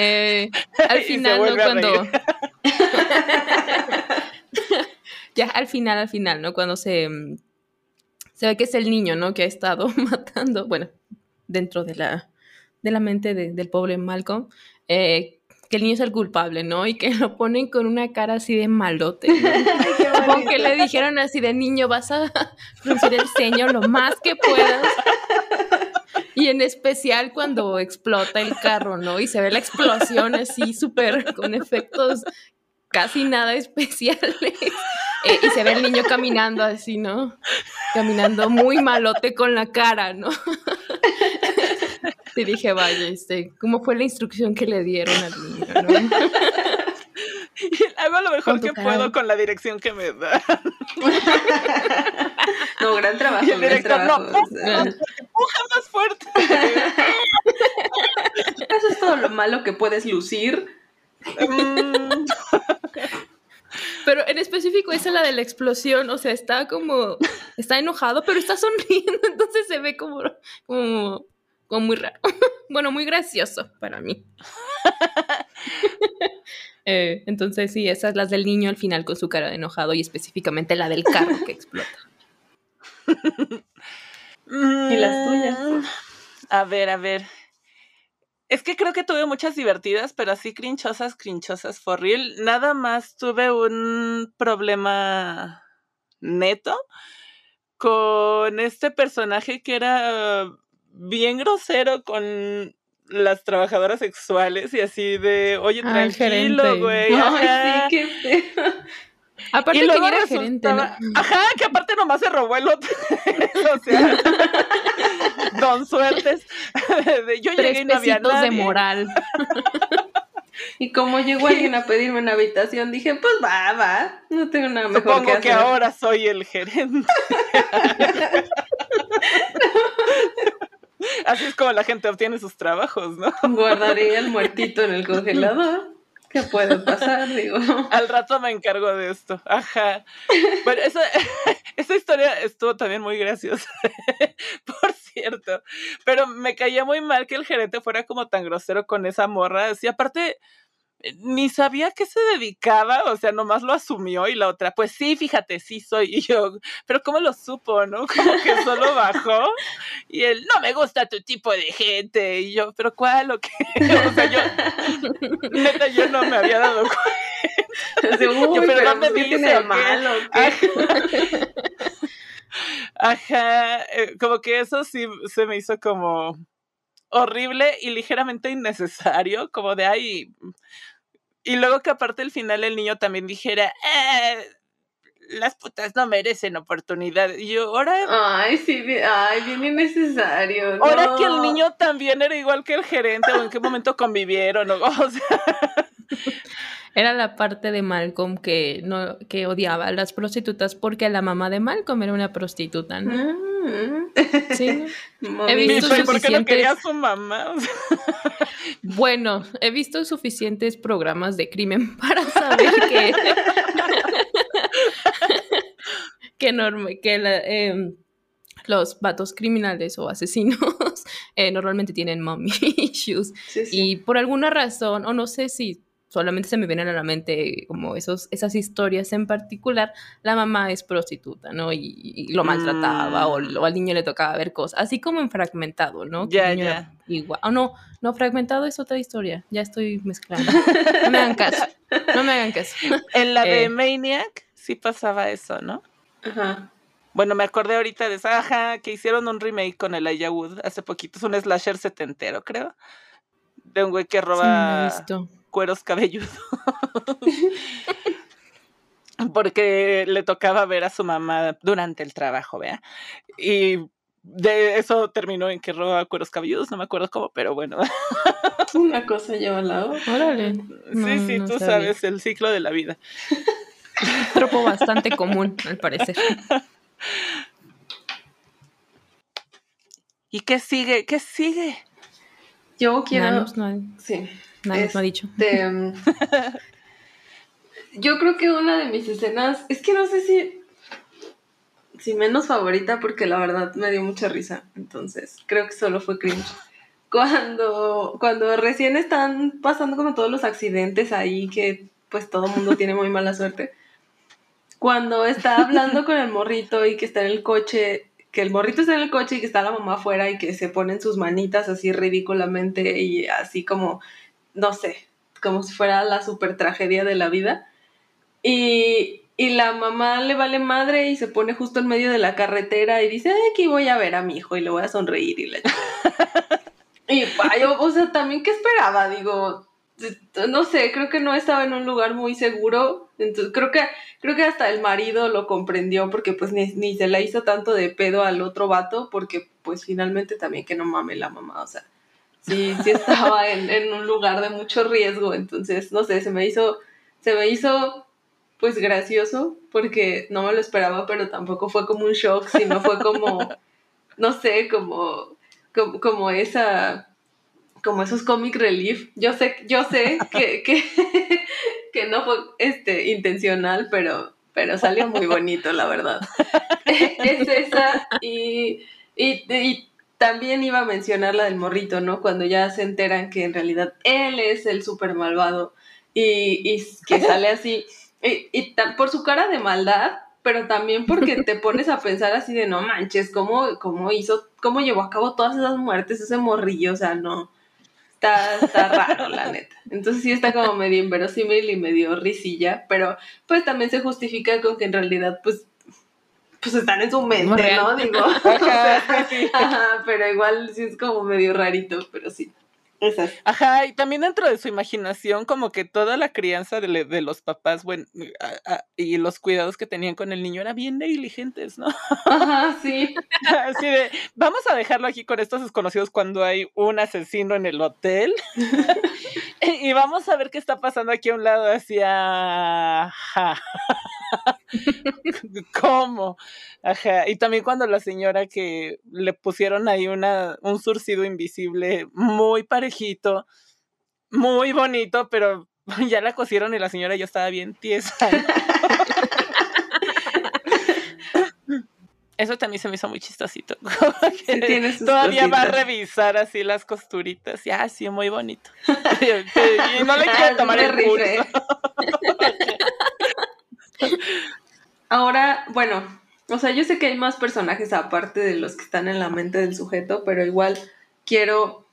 Eh, al final, ¿no? Cuando... ya al final, al final, ¿no? Cuando se, se ve que es el niño, ¿no? Que ha estado matando, bueno, dentro de la, de la mente del pobre Malcolm, eh, que el niño es el culpable, ¿no? Y que (laughs) lo ponen con una cara así de malote. Supongo (laughs) (laughs) que le dijeron así de niño, vas a fruncir el ceño lo más que puedas. Y en especial cuando explota el carro, ¿no? Y se ve la explosión así súper con efectos casi nada especiales. Eh, y se ve el niño caminando así, ¿no? Caminando muy malote con la cara, ¿no? Y dije, vaya, este, ¿cómo fue la instrucción que le dieron al niño? ¿no? (laughs) Hago lo mejor que puedo con la dirección que me da. (laughs) no, gran trabajo. Y el director, no, empuja más fuerte. (laughs) Eso es todo lo malo que puedes lucir. Mm. Pero en específico esa la de la explosión, o sea, está como, está enojado, pero está sonriendo, entonces se ve como, como, como muy raro. (laughs) Bueno, muy gracioso para mí. (laughs) Eh, entonces sí, esas las del niño al final con su cara de enojado y específicamente la del carro que explota. (laughs) ¿Y las tuyas? Mm, a ver, a ver. Es que creo que tuve muchas divertidas, pero así crinchosas, crinchosas for real. Nada más tuve un problema neto con este personaje que era bien grosero con las trabajadoras sexuales y así de, oye, tranquilo, güey. (laughs) Ay, sí, qué (laughs) Aparte que era gerente, ¿no? Ajá, que aparte nomás se robó el otro. (laughs) o sea, don suertes. Yo llegué y no había nadie. de moral. Y como llegó alguien a pedirme una habitación, dije, pues va, va, no tengo nada mejor Supongo que hacer. que ahora soy el gerente. Así es como la gente obtiene sus trabajos, ¿no? Guardaría el (laughs) muertito en el congelador. ¿Qué puede pasar? Digo. Al rato me encargo de esto. Ajá. Bueno, esa, (laughs) esa historia estuvo también muy graciosa. (laughs) Por cierto. Pero me caía muy mal que el gerente fuera como tan grosero con esa morra. Así, aparte, ni sabía que se dedicaba, o sea, nomás lo asumió y la otra, pues sí, fíjate, sí soy y yo, pero ¿cómo lo supo, no? Como que solo bajó y él, no me gusta tu tipo de gente y yo, pero ¿cuál o qué? (laughs) O sea, yo, neta, yo no me había dado cuenta. yo, pero, ¿dónde pues, dice malo? Ajá, eh, como que eso sí se me hizo como horrible y ligeramente innecesario, como de ahí. Y luego que aparte el final el niño también dijera, eh, las putas no merecen oportunidad. Y yo, ahora. Ay, sí, ay, bien innecesario. Ahora que el niño también era igual que el gerente, o en qué momento convivieron, o (laughs) sea. Era la parte de Malcolm que no que odiaba a las prostitutas porque la mamá de Malcolm era una prostituta, ¿no? Mm. Sí. he visto suficientes... ¿Por qué no quería a su mamá? (laughs) bueno, he visto suficientes programas de crimen (laughs) para saber que (laughs) que, que em, los vatos criminales o asesinos eh, normalmente tienen mommy issues y por alguna razón o no sé si solamente se me vienen a la mente como esos, esas historias en particular, la mamá es prostituta, ¿no? Y, lo maltrataba o, mm. al niño le tocaba ver cosas, así como en fragmentado, ¿no? Ya, ya. Igual. Oh, no, no, fragmentado es otra historia, ya estoy mezclando. (laughs) No me hagan caso, no me hagan caso. En la de eh, Maniac sí pasaba eso, ¿no? Ajá. Bueno, me acordé ahorita de esa, ajá, que hicieron un remake con el Wood hace poquito, es un slasher setentero, creo, de un güey que roba... Sí, cueros cabelludos. (laughs) Porque le tocaba ver a su mamá durante el trabajo, ¿vea? Y de eso terminó en que roba cueros cabelludos, no me acuerdo cómo, pero bueno. (laughs) Una cosa lleva a la otra. Órale. sí, sí, tú sabes el ciclo de la vida. (laughs) Tropo bastante común, al parecer. ¿Y qué sigue? ¿Qué sigue? Yo quiero. no. Sí. Nadie ha dicho. Este, mm, (laughs) yo creo que una de mis escenas, es que no sé si, si menos favorita, porque la verdad me dio mucha risa, entonces creo que solo fue cringe. Cuando, cuando recién están pasando como todos los accidentes ahí, que pues todo el mundo tiene muy mala suerte. Cuando está hablando con el morrito y que está en el coche, que el morrito está en el coche y que está la mamá afuera y que se ponen sus manitas así ridículamente y así como no sé, como si fuera la super tragedia de la vida. Y, y la mamá le vale madre y se pone justo en medio de la carretera y dice, aquí voy a ver a mi hijo y le voy a sonreír y le... (laughs) y yo, o sea, también qué esperaba, digo, no sé, creo que no estaba en un lugar muy seguro, entonces creo que creo que hasta el marido lo comprendió porque pues ni, ni se la hizo tanto de pedo al otro vato porque pues finalmente también que no mame la mamá, o sea, sí, sí estaba (laughs) en, en un lugar de mucho riesgo, entonces, no sé, se me hizo, se me hizo pues gracioso porque no me lo esperaba, pero tampoco fue como un shock, sino fue como, (laughs) no sé, como, como, como esa como esos comic relief. Yo sé, yo sé que, (laughs) que, que no fue este, intencional, pero, pero salió muy bonito, la verdad. (laughs) es esa y, y, también iba a mencionar la del morrito, ¿no? Cuando ya se enteran que en realidad él es el súper malvado y, y, que sale así. Y, y por su cara de maldad, pero también porque te pones a pensar así de no manches, ¿cómo, cómo hizo, cómo llevó a cabo todas esas muertes ese morrillo? O sea, no Está, está raro, la neta. Entonces sí está como medio inverosímil y medio risilla, pero pues también se justifica con que en realidad pues pues están en su mente, ¿no? Digo, (laughs) pero igual sí es como medio rarito, pero sí. Ajá, y también dentro de su imaginación, como que toda la crianza de, de los papás, bueno, y los cuidados que tenían con el niño eran bien negligentes, ¿no? Ajá, sí. (laughs) Así de, vamos a dejarlo aquí con estos desconocidos cuando hay un asesino en el hotel. (laughs) (laughs) y vamos a ver qué está pasando aquí a un lado, hacia... ¿Cómo? Ajá. Y también cuando la señora que le pusieron ahí una, un surcido invisible muy parejito, muy bonito, pero (laughs) ya la cosieron y la señora ya estaba bien tiesa. (laughs) Eso también se me hizo muy chistosito. (laughs) todavía va a revisar así las costuritas. Ya, ah, sí, muy bonito. y no le quiero tomar el curso. Ahora, bueno, o sea, yo sé que hay más personajes aparte de los que están en la mente del sujeto, pero igual quiero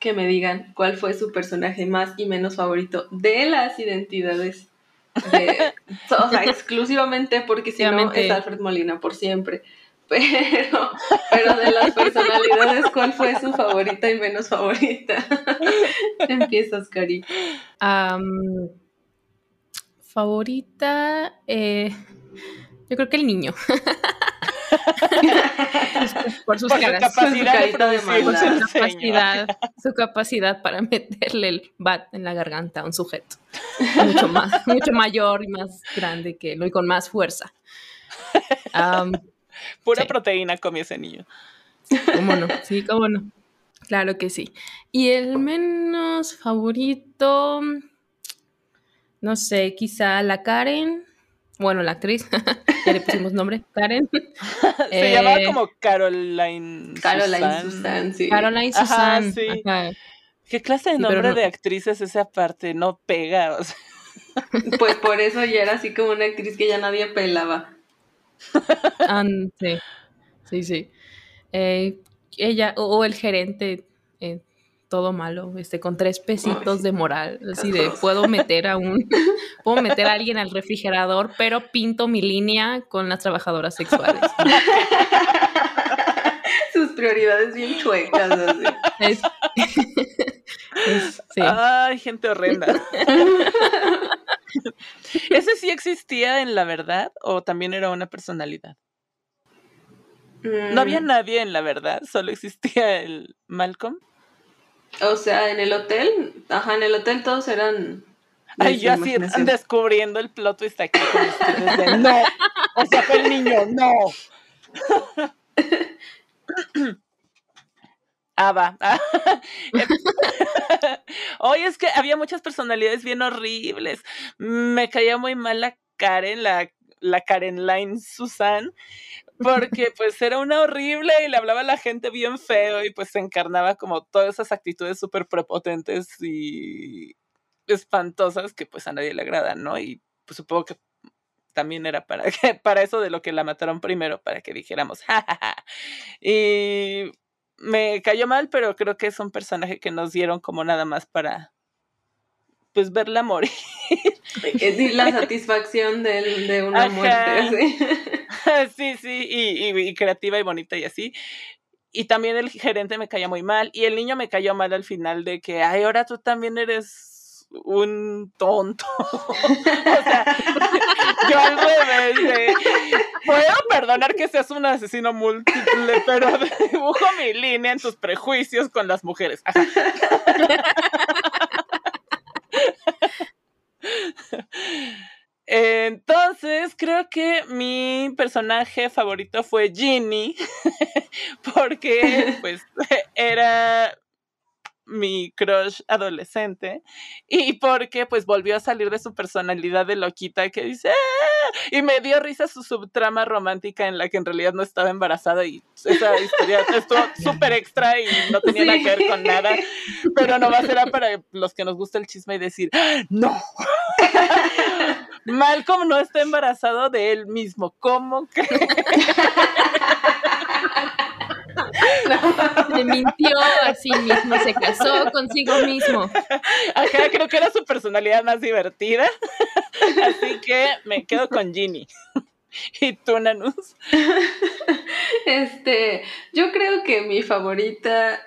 que me digan cuál fue su personaje más y menos favorito de las identidades. (laughs) o sea, exclusivamente porque si no es Alfred Molina por siempre. (laughs) Pero, pero de las personalidades, ¿cuál fue su favorita y menos favorita? (laughs) Empiezas, Cari. favorita, eh, yo creo que el niño. (laughs) por, sus su capacidad, su, capacidad, para meterle el bat en la garganta a un sujeto. Mucho más, mucho mayor y más grande que él y con más fuerza. Pura proteína comía ese niño. ¿Cómo no? Sí, cómo no. Claro que sí. Y el menos favorito, no sé, quizá la Karen bueno, la actriz, (laughs) ya le pusimos nombre, Karen. (laughs) Se llamaba eh, como Caroline. Caroline Susan, sí. Caroline Susan. sí. ¿Qué clase de nombre de actriz es esa parte? No pega. (laughs) Pues por eso ya era así como una actriz que ya nadie pelaba. sí, sí, sí. Eh, ella, o, el gerente, eh, todo malo, este, con tres pesitos de moral, así de (laughs) puedo meter a un, puedo meter a alguien al refrigerador, pero pinto mi línea con las trabajadoras sexuales. (laughs) Sus prioridades bien chuecas. (laughs) Ay, gente horrenda. ¿Ese sí existía en la verdad o también era una personalidad? No había mm. nadie en la verdad, solo existía el Malcolm. O sea, en el hotel, ajá, en el hotel todos eran. Ay, yo así descubriendo el plot twist aquí con ustedes (laughs) no, o sea, fue el niño, no. (laughs) Ah, va. (laughs) Oye, es que había muchas personalidades bien horribles. Me caía muy mal la Karen, la, la Karen Line Susan, porque pues era una horrible y le hablaba a la gente bien feo y pues se encarnaba como todas esas actitudes súper prepotentes y espantosas que pues a nadie le agradan, ¿no? Y pues supongo que también era para, (laughs) para eso de lo que la mataron primero, para que dijéramos, jajaja. Y me cayó mal, pero creo que es un personaje que nos dieron como nada más para pues verla morir. (laughs) Y la satisfacción de, de una muerte. (laughs) Sí, sí, y, creativa y bonita y así. Y también el gerente me caía muy mal. Y el niño me cayó mal al final de que, ay, ahora tú también eres un tonto. (laughs) o sea, yo al revés puedo perdonar que seas un asesino múltiple, pero dibujo mi línea en tus prejuicios con las mujeres. (laughs) Entonces, creo que mi personaje favorito fue Ginny, (laughs) porque (laughs) pues era mi crush adolescente y porque pues volvió a salir de su personalidad de loquita que dice ah", (laughs) y me dio risa su subtrama romántica en la que en realidad no estaba embarazada y esa historia estuvo (laughs) súper extra y no tenía nada que ver con nada. Pero no va a ser para los que nos gusta el chisme y decir ¡Ah, no (laughs) Malcolm no está embarazado de él mismo ¿cómo que? (laughs) Se mintió a sí mismo, se casó consigo mismo. Ajá, creo que era su personalidad más divertida. (laughs) Así que me quedo con Ginny. (laughs) ¿Y tú, Nanus? Este, yo creo que mi favorita,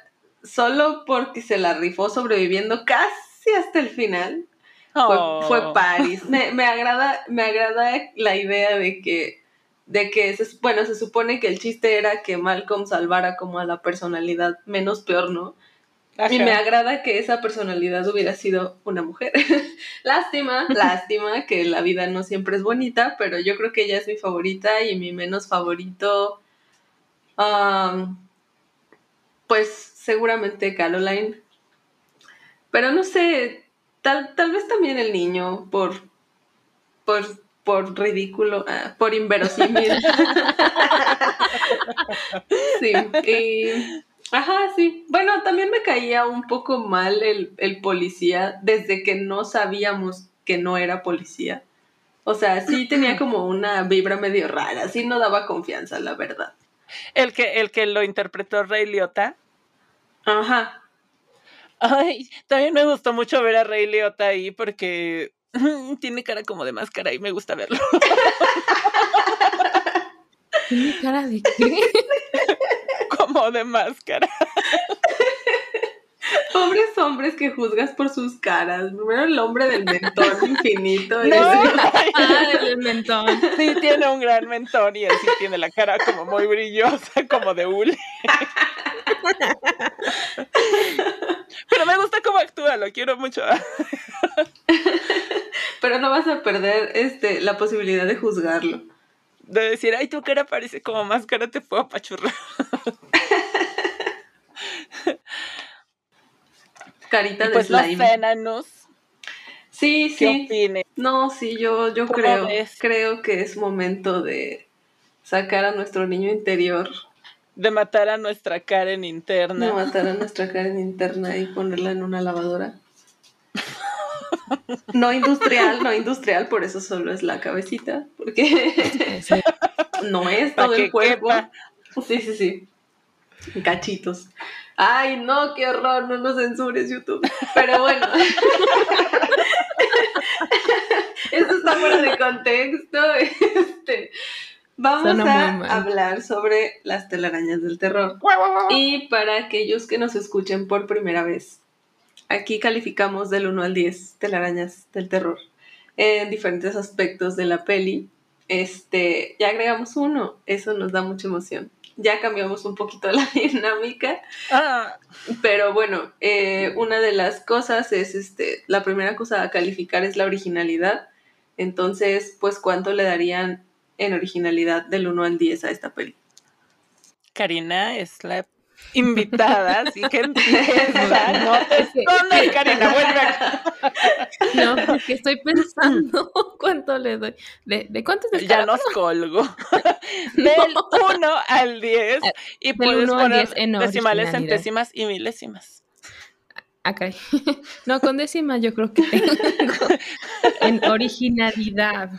solo porque se la rifó sobreviviendo casi hasta el final, fue, oh. Paris. Me, me, agrada, me agrada la idea de que de que, se, bueno, se supone que el chiste era que Malcolm salvara como a la personalidad menos peor, ¿no? Y me agrada que esa personalidad hubiera sido una mujer. (laughs) lástima, (laughs) lástima que la vida no siempre es bonita, pero yo creo que ella es mi favorita y mi menos favorito, pues seguramente Caroline. Pero no sé, tal, tal vez también el niño, por, por por ridículo, ah, por inverosímil. (laughs) sí, y, ajá, sí. Bueno, también me caía un poco mal el, el, policía desde que no sabíamos que no era policía. O sea, sí tenía (laughs) como una vibra medio rara, sí no daba confianza, la verdad. El que, el que lo interpretó Rey Liotta. Ajá. Ay, también me gustó mucho ver a Rey Liotta ahí porque (laughs) Tiene cara como de máscara y me gusta verlo. (laughs) ¿Tiene cara de qué? (laughs) Como de máscara. (laughs) Pobres hombres que juzgas por sus caras. Primero el hombre del mentón (laughs) infinito. No, (laughs) ah, el mentón. Sí, tiene un gran mentón y él sí tiene la cara como muy brillosa, como de hule. Pero me gusta cómo actúa, lo quiero mucho. Pero no vas a perder este, la posibilidad de juzgarlo. De decir, ay, tu cara parece como máscara, te puedo apachurrar. Carita de pues slime. los Sí, sí. No, sí, yo, yo creo, creo que es momento de sacar a nuestro niño interior de matar a nuestra Karen interna. De matar a nuestra Karen interna y ponerla en una lavadora. No industrial, no industrial, por eso solo es la cabecita, porque (laughs) no es todo el cuerpo. Sí, sí, sí. Cachitos. Ay, no, qué horror, no nos censures YouTube. Pero bueno. (laughs) Esto está fuera de contexto. Este, Vamos a hablar sobre las telarañas del terror. Y para aquellos que nos escuchen por primera vez, aquí calificamos del 1 al 10 telarañas del terror en diferentes aspectos de la peli. Este, ya agregamos uno, eso nos da mucha emoción. Ya cambiamos un poquito (laughs) la dinámica. Ah. Pero bueno, eh, una de las cosas es, este, la primera cosa a calificar es la originalidad. Entonces, pues, ¿cuánto le darían en originalidad del 1 al 10 a esta peli. Karina es la invitada, así que (laughs) empieza, no te escondas, Karina, vuelve acá. (laughs) No, porque estoy pensando (laughs) cuánto le doy. ¿De, de cuánto es el Ya nos colgo. Del 1 al 10 y puedes poner en decimales, centésimas y milésimas. Acá. No, con décimas yo creo que tengo en originalidad.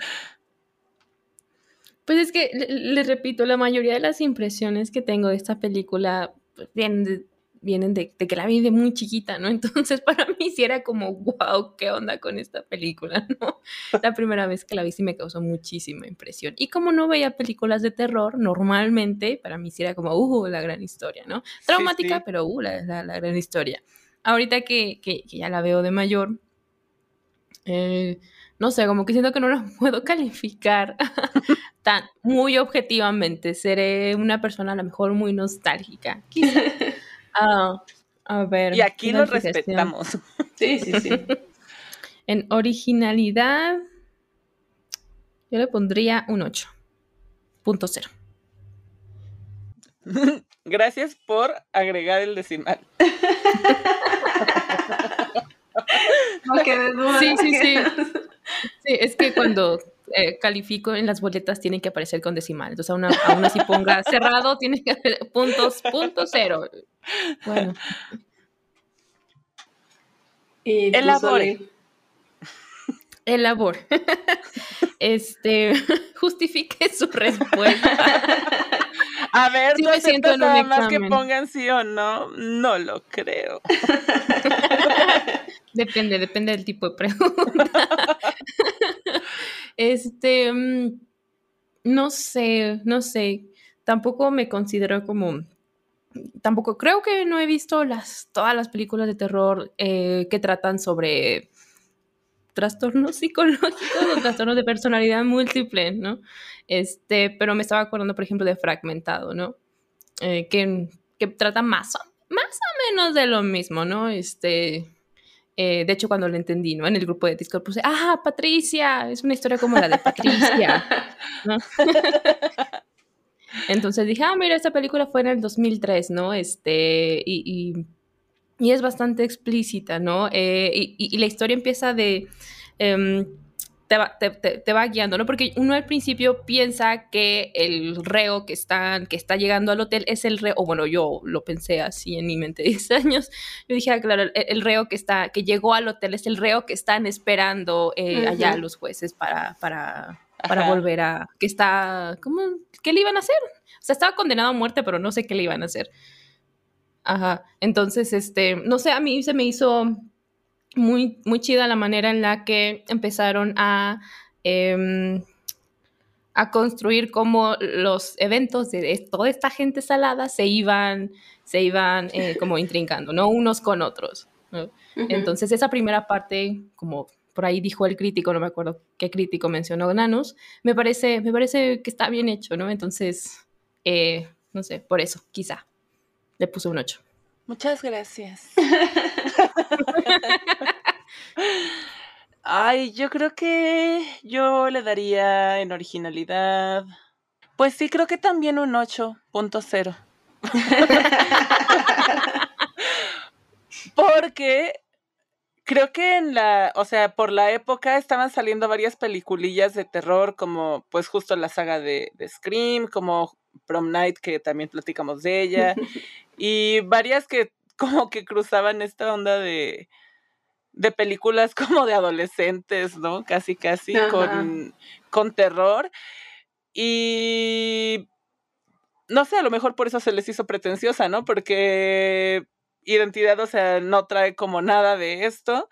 Pues es que, les repito, la mayoría de las impresiones que tengo de esta película pues, vienen vienen de, que la vi de muy chiquita, ¿no? (laughs) Entonces para mí sí era como, wow, ¿qué onda con esta película, (laughs) ¿no? La primera vez que la vi sí me causó muchísima impresión. Y como no veía películas de terror, normalmente para mí sí era como, uh, la gran historia, ¿no? Traumática, pero uh, la, la, gran historia. Ahorita que, que, que ya la veo de mayor, eh, no sé, como que siento que no lo (laughs) puedo calificar tan muy objetivamente. Seré una persona a lo mejor muy nostálgica. (laughs) Ah, a ver. Y aquí lo respetamos. (laughs) Sí, sí, sí. (laughs) en originalidad, yo le pondría un 8.0. Gracias por agregar el decimal. no quede duda. Sí, sí, sí. Sí, es que cuando eh, califico en las boletas tienen que aparecer con decimal. Entonces, aún, aún así ponga (laughs) cerrado, tiene que hacer puntos, punto cero. Bueno. Y Elabore. Elabore. (laughs) Este, (laughs) justifique su respuesta. A ver, sí me siento nada más que pongan sí o no. No lo creo. Depende, depende del tipo de pregunta. Este, mm, no sé, no sé. Tampoco me considero como tampoco creo que no he visto las todas las películas de terror eh, que tratan sobre trastornos (laughs) psicológicos o trastornos de personalidad múltiple, ¿no? Este, pero me estaba acordando, por ejemplo, de Fragmentado, ¿no? Eh, que, que, trata más más o menos de lo mismo, ¿no? Este, eh, de hecho, cuando lo entendí, ¿no? En el grupo de Discord puse, ah, Patricia, es una historia como la de Patricia, (laughs) Entonces dije, ah, mira, esta película fue en el 2003, ¿no? Este, y, y, es bastante explícita, ¿no? Eh, y, la historia empieza de... Em, te va, guiando, ¿no? Porque uno al principio piensa que el reo que, está, que está llegando al hotel es el reo, o bueno, yo lo pensé así en mi mente (laughs) de 10 años. Yo dije, ah, claro, el, reo que está, que llegó al hotel es el reo que están esperando eh, allá los jueces para, para, para volver a, que está, ¿cómo? ¿Qué le iban a hacer? O sea, estaba condenado a muerte, pero no sé qué le iban a hacer. Ajá. Entonces, este, no sé, a mí se me hizo muy, muy chida la manera en la que empezaron a, em, a construir cómo los eventos de toda esta gente salada se iban, se iban eh, como intrincando, ¿no? Unos con otros. Entonces, esa primera parte, como por ahí dijo el crítico, no me acuerdo qué crítico mencionó Nanus, me parece, me parece que está bien hecho, ¿no? Entonces, eh, no sé, por eso, quizá, le puse un 8. Muchas gracias. (laughs) Ay, yo creo que yo le daría en originalidad. Pues sí, creo que también un 8.0. (laughs) Porque creo que en la, o sea, por la época estaban saliendo varias peliculillas de terror, como pues justo la saga de, de Scream, como Prom Night, que también platicamos de ella, (laughs) y varias que como que cruzaban esta onda de, de películas (laughs) como de adolescentes, ¿no? Casi, casi, con, con terror. Y no sé, a lo mejor por eso se les hizo pretenciosa, ¿no? Porque identidad, o sea, no trae como nada de esto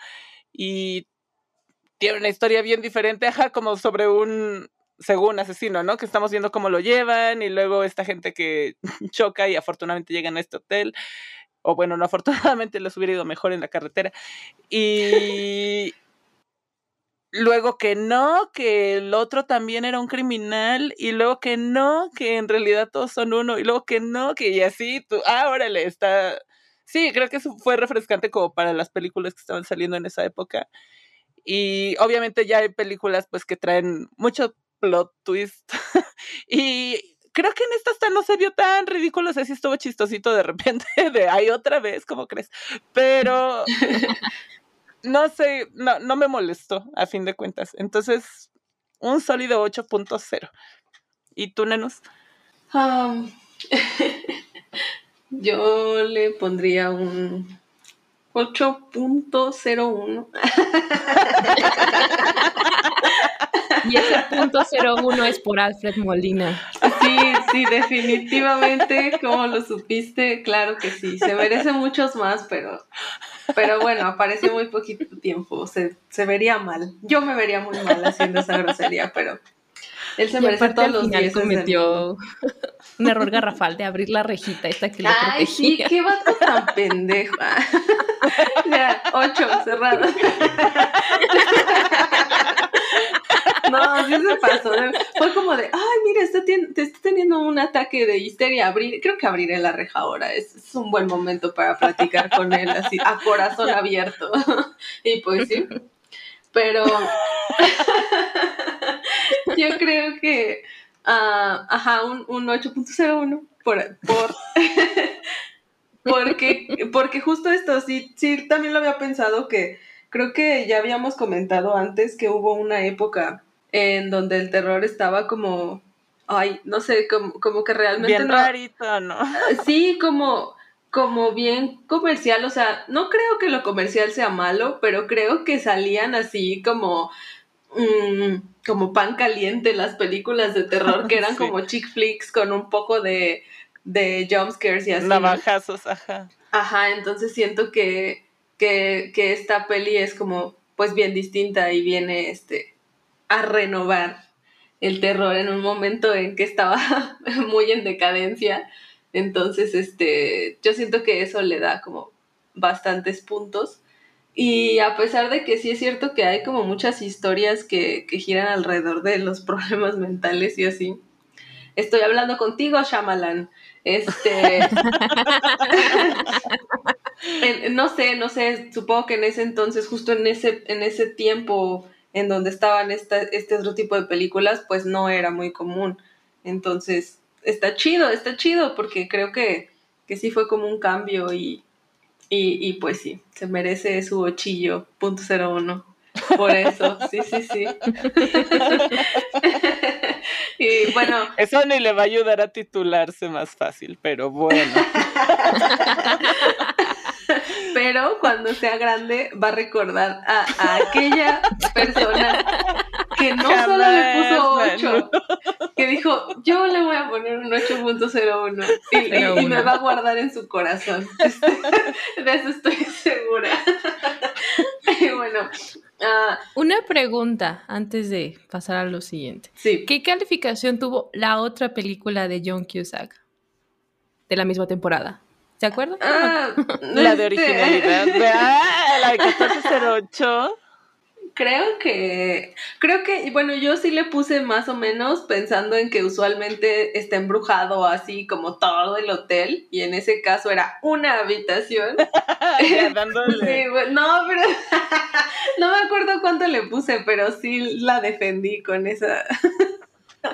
y tiene una historia bien diferente, ajá, como sobre un, según asesino, ¿no? Que estamos viendo cómo lo llevan y luego esta gente que (laughs) choca y afortunadamente llegan a este hotel. O bueno, no (laughs) afortunadamente les hubiera ido mejor en la carretera. Y luego que no, que el otro también era un criminal, y luego que no, que en realidad todos son uno, y luego que no, que y así, tú, ah, órale, está, sí, creo que eso fue refrescante como para las películas que estaban saliendo en esa época. Y obviamente ya hay películas pues que traen mucho plot twist. (laughs) y creo que en esta hasta no se vio tan ridículo, o sea, sí estuvo chistosito de repente (laughs) de ay otra vez, ¿cómo crees? Pero no sé, no, me molestó a fin de cuentas. Entonces, un sólido 8.0. ¿Y tú, Nenos? (laughs) Yo le pondría un 8.01. (laughs) Y ese punto 01 es por Alfred Molina. Sí, sí, definitivamente, como lo supiste, claro que sí. Se merece muchos más, pero, pero bueno, apareció muy poquito tiempo. Se, se vería mal. Yo me vería muy mal haciendo esa grosería, pero él se merece todos los días. cometió un error garrafal de abrir la rejita esta que le Ay, sí, qué vato tan pendejo. ya, ocho, cerrado. (laughs) No, sí se pasó. Fue como de, ay, mira, está te está teniendo un ataque de histeria. Abrir, creo que abriré la reja ahora. Es, un buen momento para platicar con él, así, a corazón abierto. (laughs) y pues sí. Pero (laughs) yo creo que, uh, ajá, un, un 8.01 por, por (laughs) porque, porque justo esto, sí, sí, también lo había pensado que creo que ya habíamos comentado antes que hubo una época en donde el terror estaba como, ay, no sé, como, como que realmente... Bien no, rarito, ¿no? (laughs) Sí, como, como bien comercial, o sea, no creo que lo comercial sea malo, pero creo que salían así como... Mmm, como pan caliente las películas de terror que eran (laughs) sí. como chick flicks con un poco de, de jumpscares y así. Navajazos, ajá. Ajá, entonces siento que, que, que esta peli es como pues bien distinta y viene este a renovar el terror en un momento en que estaba (laughs) muy en decadencia. Entonces, este, yo siento que eso le da como bastantes puntos. Y a pesar de que sí es cierto que hay como muchas historias que, que giran alrededor de los (laughs) problemas mentales y así, estoy hablando contigo, Shyamalan. Este. (laughs) no sé, no sé, supongo que en ese entonces, justo en ese, en ese tiempo en donde estaban esta, este otro tipo de películas, pues no era muy común. Entonces, está chido, está chido, porque creo que, que sí fue como un cambio y, y, y pues sí, se merece su ochillo, punto cero uno. Por eso, (laughs) sí, sí, sí. (laughs) y bueno. Eso ni le va a ayudar a titularse más fácil, pero bueno. (laughs) Pero cuando sea grande va a recordar a, a aquella persona que no Jamás, solo le puso 8, que dijo, yo le voy a poner un 8.01 y, y, y, me va a guardar en su corazón. (laughs) De eso estoy segura. (laughs) y bueno. Uh, Una pregunta antes de pasar a lo siguiente. Sí. ¿Qué calificación tuvo la otra película de John Cusack de la misma temporada? ¿Se acuerdan? Ah, la de originalidad. Ah, la de 1408. Creo que, creo que, bueno, yo sí le puse más o menos pensando en que usualmente está embrujado así como todo el hotel y en ese caso era una habitación. (laughs) sí, no, pero (laughs) no me acuerdo cuánto le puse, pero sí la defendí con esa.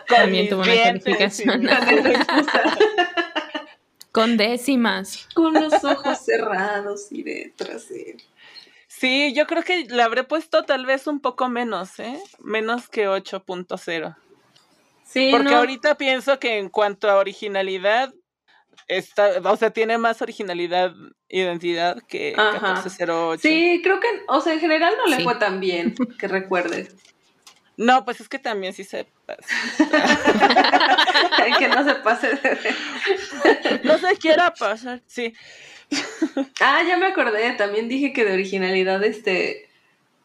También tuvo una calificación. Con (laughs) esa excusa. Con décimas. Con los ojos cerrados y detrás. Sí. sí, yo creo que le habré puesto tal vez un poco menos, ¿eh? Menos que 8.0. Sí, Porque no. ahorita pienso que en cuanto a originalidad, está, o sea, tiene más originalidad, identidad que Ajá. 1408. Sí, creo que, o sea, en general no le Sí. fue tan bien, que recuerdes. No, pues es que también sí se (laughs) que no se pase de... No se quiera pasar, sí. Ah, ya me acordé, también dije que de originalidad este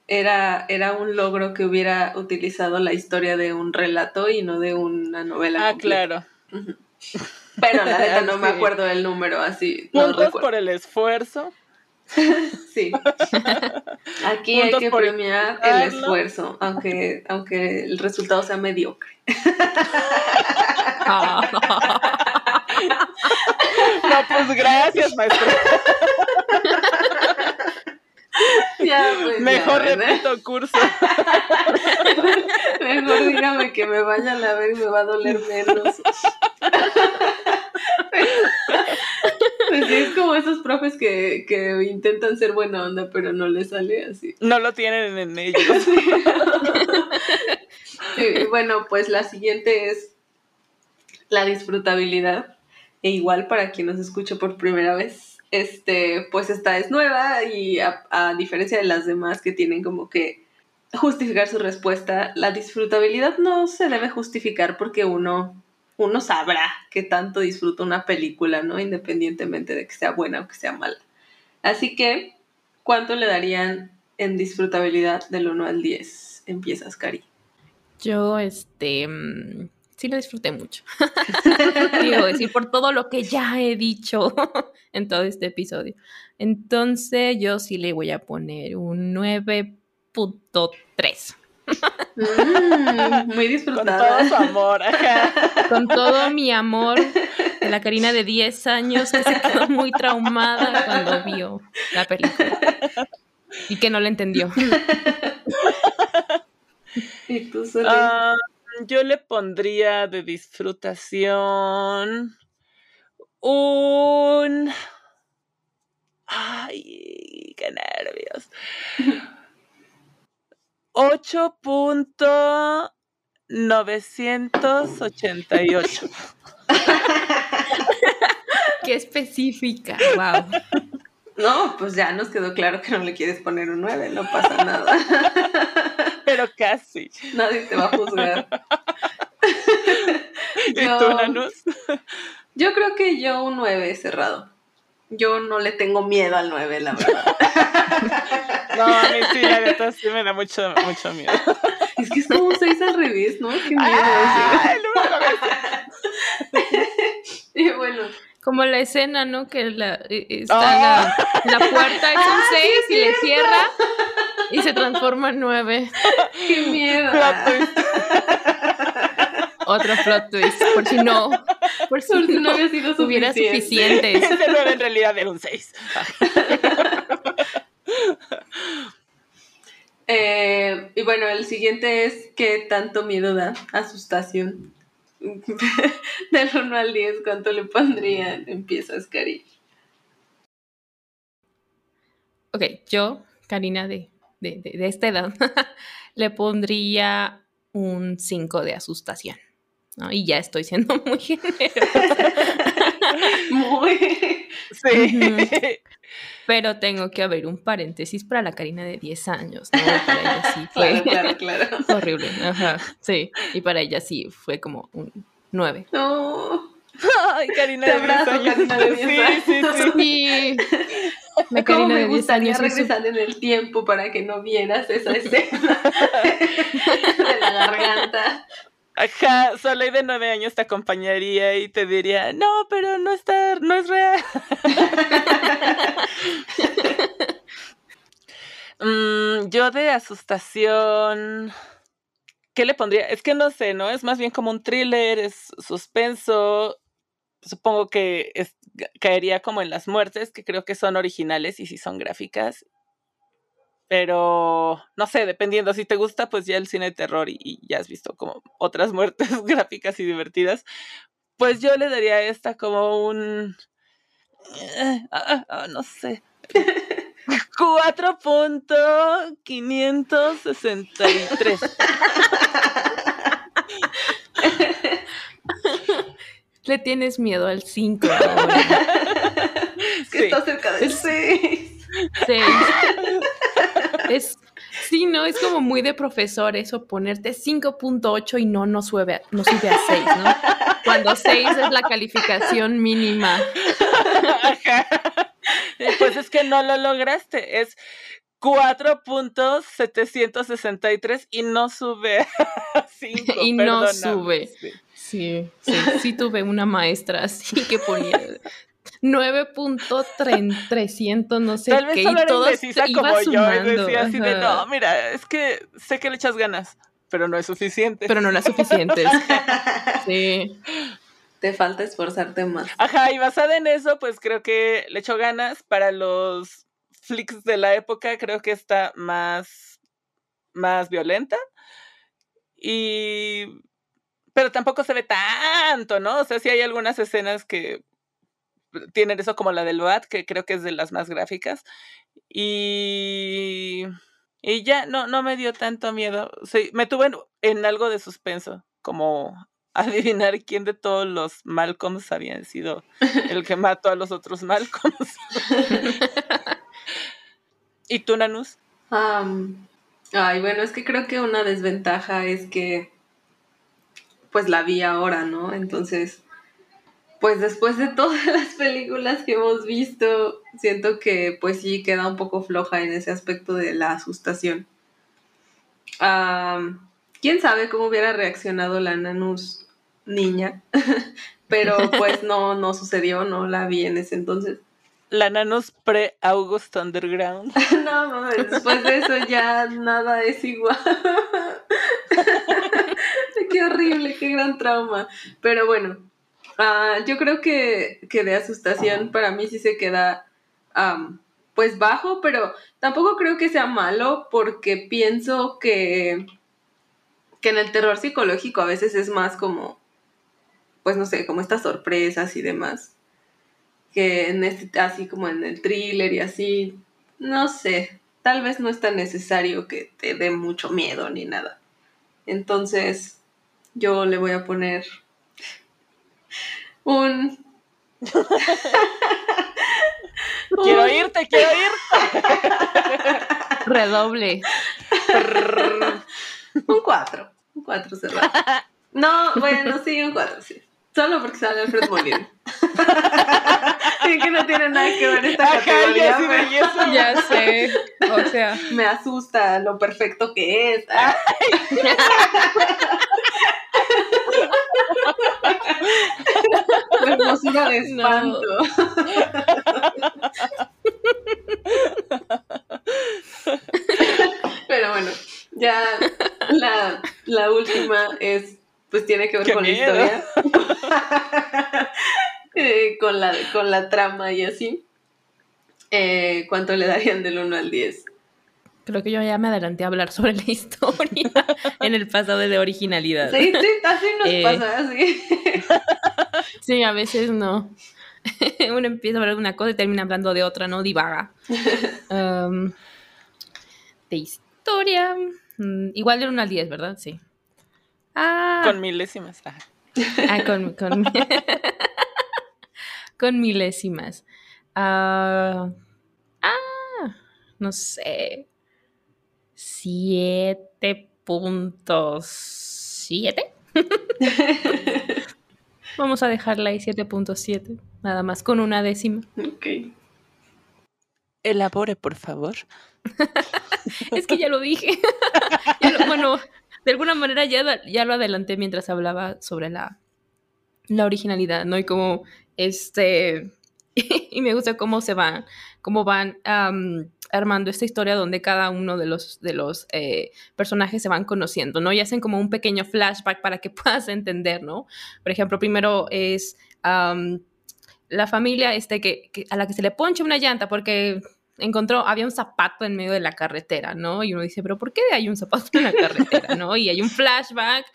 era, era un logro que hubiera utilizado la historia de un relato y no de una novela. Ah, completa. claro. Pero la neta (laughs) no me acuerdo del número así. No Puntos recuerdo. por el esfuerzo. (laughs) Sí. (laughs) Aquí hay que premiar el esfuerzo, aunque, aunque el resultado sea mediocre. (laughs) No, pues gracias, maestro. (laughs) Ya, pues, ya, Mejor ¿verdad? repito curso. (laughs) Mejor dígame que me vayan a ver y me va a doler menos. (laughs) Pues sí, es como esos profes que, que intentan ser buena onda, pero no les sale así. No lo tienen en ellos. Y bueno, pues la siguiente es la disfrutabilidad. E igual para quien nos escucha por primera vez, este, pues esta es nueva y a, diferencia de las demás que tienen como que justificar su respuesta. La disfrutabilidad no se debe justificar porque uno, uno sabrá que tanto disfruta una película, ¿no? Independientemente de que sea buena o que sea mala. Así que, ¿cuánto le darían en disfrutabilidad del 1 al 10? Empiezas, Cari. Yo, este, mm, sí lo disfruté mucho. (laughs) Digo, decir, por todo lo que ya he dicho (laughs) en todo este episodio. Entonces, yo sí le voy a poner un 9.3. Mm, muy Con disfrutada. todo su amor. ajá. Con todo mi amor de la Karina de 10 años que se quedó muy traumada cuando vio la película. Y que no la entendió. (laughs) ¿Y tú, Sole? Yo le pondría de disfrutación un... Ay, qué nervios. 8.988. (laughs) Qué específica. Wow. No, pues ya nos quedó claro que no le quieres poner un 9, no pasa nada. (laughs) (laughs) Pero casi. Nadie te va a juzgar. (laughs) ¿Y Yo- tú, Nanus? Yo creo que yo un 9 cerrado. Yo no le tengo miedo al 9, la verdad. (laughs) No, a mí sí, la neta sí me da mucho, mucho miedo. Es que es como un 6 al revés, ¿no? Qué miedo. No me lo hagas. sí. Y bueno, Como la escena, ¿no? Que la, eh, está Ah. la, la puerta (laughs) es un 6 y le cierra y se transforma en 9. (laughs) qué miedo. Plot (laughs) twist. Otro plot twist. Por si no, por si Por si no no había sido hubiera suficiente. Ese 9 en realidad era un 6. Eh, y bueno, el siguiente es ¿qué tanto miedo da? Asustación. (laughs) Del 1 al 10, ¿cuánto le pondrían? Empiezas, Cari. Ok, yo, Karina de, de, de- de esta edad, (laughs) le pondría un 5 de asustación. ¿no? Y ya estoy siendo muy (laughs) generosa. Muy. Sí. Ujú. Pero tengo que haber un paréntesis para la Karina de 10 años, ¿no? Para ella sí (laughs) fue Claro, claro, claro. (laughs) horrible. Ajá, sí. Y para ella sí fue como un 9. No. Ay, Karina de 10 abrazo, años. Karina de 10 años. Sí, sí, sí. Sí. (laughs) La ¿Cómo Karina me de 10 gustaría años es su- regresar en el tiempo para que no vieras esa escena de la garganta? Ajá, Soleil de 9 años te acompañaría y te diría, no, pero no está, no es real. Mm, yo de asustación, ¿qué le pondría? Es que no sé, ¿no? Es más bien como un thriller, es suspenso. Supongo que caería como en las muertes, que creo que son originales y sí son gráficas. Pero no sé, dependiendo, si te gusta, pues ya el cine de terror y, ya has visto como otras muertes (laughs) gráficas y divertidas, pues yo le daría a esta como un... eh, ah, ah, no sé. 4.563. Le tienes miedo al 5 ahora. Es que Sí. está cerca del 6. Seis. Es, sí, ¿no? Es como muy de profesor eso, ponerte 5.8 y no, no sube, a- no sube a 6, ¿no? Cuando 6 es la calificación mínima. Ajá. Pues es que no lo lograste. Es 4.763 y no sube a 5. Y no sube. Sí, sí, sí tuve una maestra así que ponía 9.300, no sé Tal vez qué, y solo era todo iba como yo y sumando. decía así de, no, mira, es que sé que le echas ganas, pero no es suficiente. Pero no las suficientes. (laughs) Sí. Te falta esforzarte más. Ajá, y basada en eso, pues creo que le echo ganas para los flicks de la época, creo que está más, más violenta. Y... Pero tampoco se ve tanto, ¿no? O sea, sí hay algunas escenas que tienen eso como la del BAT, que creo que es de las más gráficas. Y... Y ya no, no me dio tanto miedo. Sí, me tuve en, en algo de suspenso, como adivinar quién de todos los Malcolms habían sido el que mató a los otros Malcolms. ¿Y tú, Nanus? Ay, bueno, es que creo que una desventaja es que pues la vi ahora, ¿no? Entonces, pues después de todas las películas que hemos visto, siento que pues sí queda un poco floja en ese aspecto de la asustación. ¿Quién sabe cómo hubiera reaccionado la Nanus niña? (laughs) Pero pues no, no sucedió, no la vi en ese entonces la Nanos pre-August Underground. (laughs) no, mames, después de eso ya nada es igual. (laughs) qué horrible, qué gran trauma. Pero bueno, ah, yo creo que, que, de asustación para mí sí se queda pues bajo, pero tampoco creo que sea malo porque pienso que, que en el terror psicológico a veces es más como, pues no sé, como estas sorpresas y demás que en este, así como en el thriller y así, no sé, tal vez no es tan necesario que te dé mucho miedo ni nada. Entonces, yo le voy a poner un... (laughs) quiero irte, quiero irte. (laughs) Redoble. un 4, un 4 cerrado. (laughs) No, bueno, sí, un 4, sí. Solo porque sale Alfred Molina. (laughs) (laughs) y que no tiene nada que ver esta categoría. Ya, (laughs) ya sé. O sea. Me asusta lo perfecto que es. La hermosura de espanto. Pero bueno, ya la, la última es pues tiene que ver con la historia. (laughs) Eh, con, la, con la trama y así. Eh, ¿Cuánto le darían del 1 al 10? Creo que yo ya me adelanté a hablar sobre la (laughs) historia en el pasado de originalidad. Sí, sí, así nos eh, pasa, así. (laughs) sí, a veces no. Uno empieza a hablar de una cosa y termina hablando de otra, ¿no? Divaga. Um, de historia. Mm, igual del 1 al 10, ¿verdad? Sí. Ah. Con milésimas. Ah, con, (laughs) con, milésimas. Ah, ah, no sé. 7.7. (laughs) Vamos a dejarla ahí 7.7, nada más con una décima. Ok. Elabore, por favor. (laughs) es que ya lo dije. bueno, de alguna manera ya, ya lo adelanté mientras hablaba sobre la, la originalidad, ¿no? Y cómo, este, (laughs) y me gusta cómo se van, cómo van armando esta historia donde cada uno de los, de los eh, personajes se van conociendo, ¿no? Y hacen como un pequeño flashback para que (laughs) puedas entender, ¿no? Por ejemplo, primero es la familia este, que, a la que se le ponche una llanta porque encontró, había un zapato en medio de la carretera, ¿no? Y uno dice, pero ¿por qué hay un zapato en la carretera, ¿no? Y hay un flashback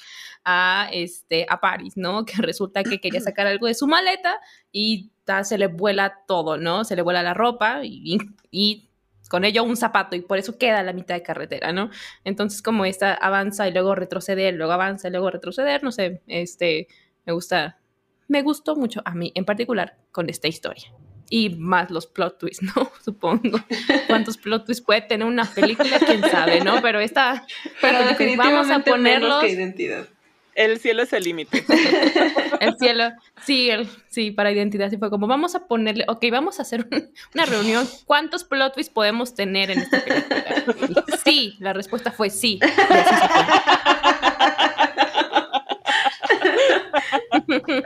a, este, a Paris, ¿no? Que resulta que quería sacar algo de su maleta y se le vuela todo, ¿no? Se le vuela la ropa y, y con ello un zapato y por eso queda a la mitad de carretera, ¿no? Entonces como esta avanza y luego retroceder, luego avanza y luego retroceder, no sé, este, me gusta, me gustó mucho a mí en particular con esta historia y más los plot twists, (laughs) ¿no? Supongo. ¿Cuántos plot twists puede tener una película? Quién sabe, ¿no? Pero esta. Pero vamos a ponerlos. identidad. El cielo es el límite. (laughs) el cielo, sí, el, sí, para identidad sí fue como, vamos a ponerle, ok, vamos a hacer una reunión, ¿cuántos plot twists podemos tener en esta película? sí, la respuesta fue sí.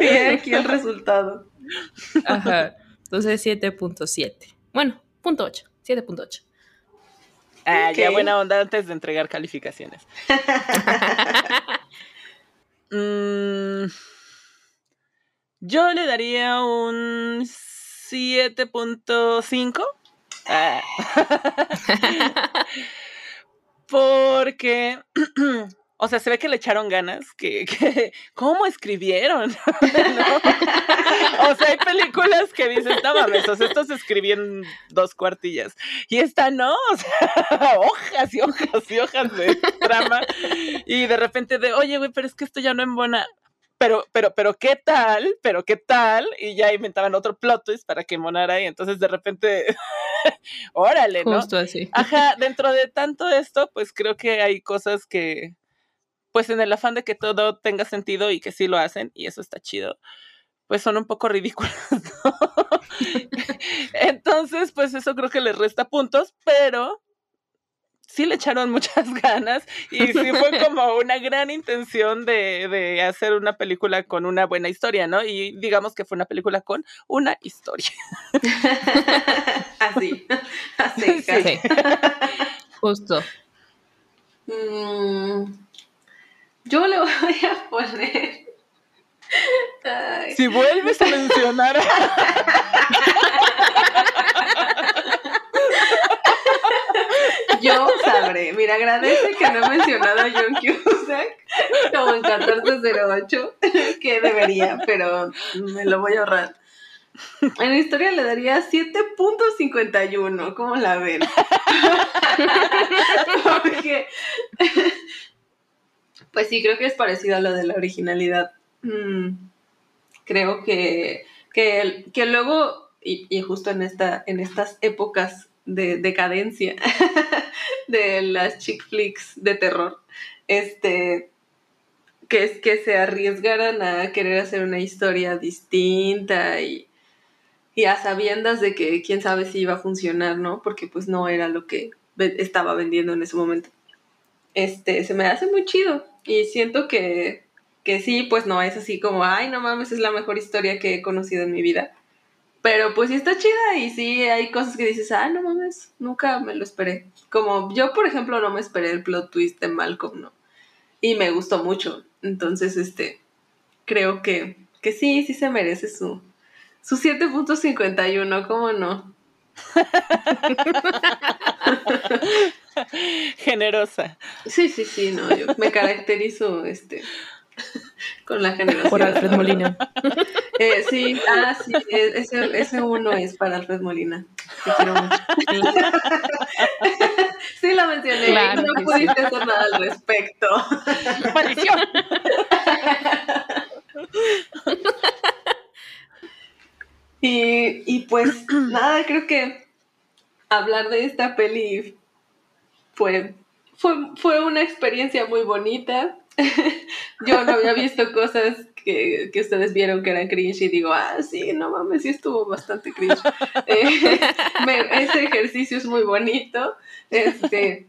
Y (laughs) aquí el resultado. Ajá. Entonces 7.7. Bueno, punto 8. 7.8. Ah, ya buena onda antes de entregar calificaciones. (laughs) Mm, yo le daría un 7.5. Ah. (laughs) (laughs) Porque (clears throat) o sea, se ve que le echaron ganas, que, que ¿cómo escribieron? (laughs) O sea, hay películas que dicen, no mames, o sea, estos escribían dos cuartillas. Y esta no, (laughs) o sea, hojas y hojas y hojas de trama. Y de repente de, oye, güey, pero es que esto ya no embona. Pero, pero, pero, ¿qué tal? Pero, ¿qué tal? Y ya inventaban otro plot twist para que monara y entonces de repente (laughs) órale, ¿no? Justo así. Ajá, dentro de tanto esto, pues creo que hay cosas que, pues en el afán de que todo tenga sentido y que sí lo hacen, y eso está chido, pues son un poco ridículas, ¿no? (laughs) Entonces, pues eso creo que les resta puntos, pero sí le echaron muchas (laughs) ganas y sí fue como una gran intención de, de, hacer una película con una buena historia, ¿no? Y digamos que fue una película con una historia. (laughs) así, así, sí. Justo. Mm, yo le voy a poner... Ay. Si vuelves a mencionar... Yo sabré. Mira, agradece que no he mencionado a John Cusack como en 1408, que debería, pero me lo voy a ahorrar. En la historia le daría 7.51, ¿cómo la ven? (laughs) Porque, pues sí, creo que es parecido a lo de la originalidad. Mm, creo que, que, luego, y, y, justo en, esta, en estas épocas de decadencia (laughs) de las chick flicks de terror, este, que es que se arriesgaran a querer hacer una historia distinta y, y a sabiendas de que quién sabe si iba a funcionar, ¿no? Porque pues no era lo que estaba vendiendo en ese momento. Este, se me hace muy chido y siento que, que sí, pues no es así como, ay, no mames, es la mejor historia que he conocido en mi vida pero pues sí está chida y sí hay cosas que dices, ah, no mames, nunca me lo esperé. Como yo, por ejemplo, no me esperé el plot twist de Malcolm, ¿no? Y me gustó mucho. Entonces, este, creo que, que sí, sí se merece su, su 7.51, ¿cómo no? (laughs) (laughs) Generosa. Sí, sí, sí, no, yo me caracterizo, este, (laughs) con la generación. Por Alfred Molina. (laughs) Eh, sí, ah, sí, e, ese, ese, uno es para Alfred Molina. Te quiero mucho. sí, lo mencioné. Claro no pudiste sí. hacer nada al respecto. ¡Maldición! y, y pues nada, creo que hablar de esta peli fue, fue, fue una experiencia muy bonita (laughs) yo no había visto cosas que, que, ustedes vieron que eran cringe y digo, ah, sí, no mames, sí estuvo bastante cringe. (laughs) Eh, (laughs) me, ese ejercicio es muy bonito. Este,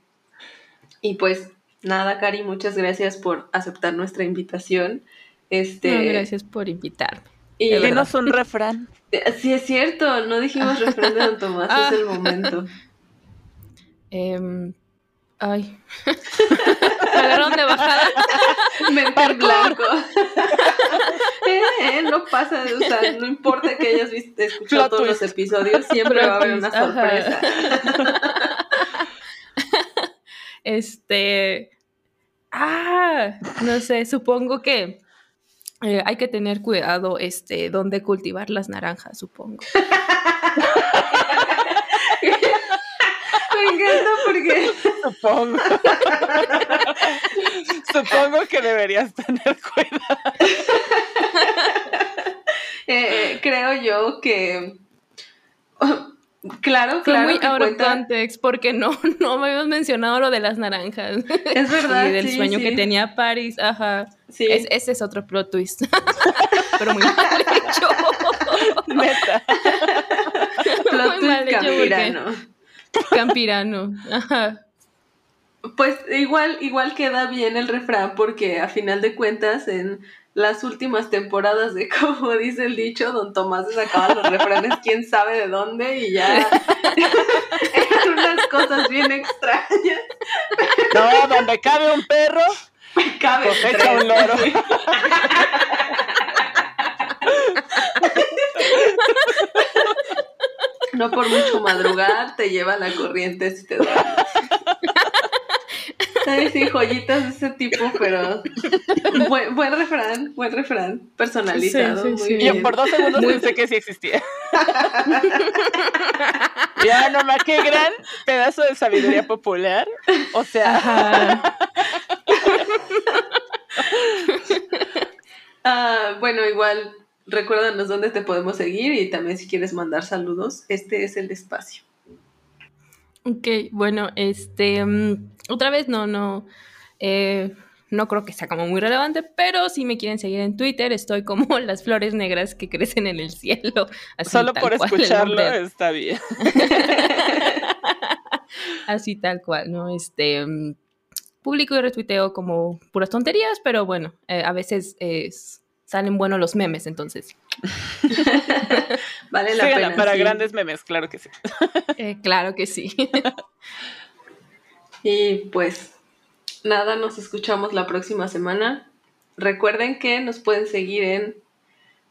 y pues nada, Cari, muchas gracias por aceptar nuestra invitación. Este, no, gracias por invitarme. Y dinos un refrán. Sí, es cierto, no dijimos refrán de Don Tomás, es el momento. Eh, Ay. (laughs) Me agarraron de bajada. Mente en blanco. eh, no pasa, o sea, no importa que hayas visto, escuchado todos los episodios, siempre va a haber una sorpresa. (laughs) este. Ah, no sé, supongo que eh, hay que tener cuidado, este, dónde cultivar las naranjas, supongo. (laughs) Me encanta porque. (laughs) Supongo. (laughs) Supongo que deberías tener cuidado. Eh, creo yo que. Claro, Fue claro. muy que out of cuenta- context porque no, (laughs) no me habías mencionado lo de las naranjas. Es verdad. y del sí, sueño sí. que tenía Paris, ajá. Sí. Es- ese es otro plot twist. Pero muy mal hecho. Neta. Plot muy mal twist hecho porque- campirano. Ajá. Pues igual, igual queda bien el refrán porque a final de cuentas en las últimas temporadas de (laughs) como dice el dicho, don Tomás se sacaba los refranes quién sabe de dónde y ya (laughs) eran unas cosas bien extrañas. No, donde cabe un perro, Cabe cosecha tres. un loro. (laughs) No por mucho madrugar te lleva la corriente si te duermes. (laughs) Ay, sí, joyitas de ese tipo, pero buen, buen refrán, buen refrán, personalizado, Sí, sí, muy sí. Bien. por dos segundos pensé que sí existía. (laughs) ya, no más, qué gran pedazo de sabiduría popular. O sea, Ajá. (laughs) Ah, bueno, igual recuérdanos dónde te podemos seguir y también si quieres mandar saludos, este es el espacio. Ok, bueno, este, mm, otra vez no, no, eh, no creo que sea como muy relevante, pero si me quieren seguir en Twitter, estoy como (laughs) las flores negras que crecen en el cielo. Solo por escucharlo está bien. (laughs) así tal cual, ¿no? Este, mm, publico y retuiteo como puras tonterías, pero bueno, eh, a veces salen buenos los memes, entonces. (laughs) vale la pena. Para grandes memes, claro que sí. (laughs) Eh, claro que sí. (laughs) y pues nada, nos escuchamos la próxima semana. Recuerden que nos pueden seguir en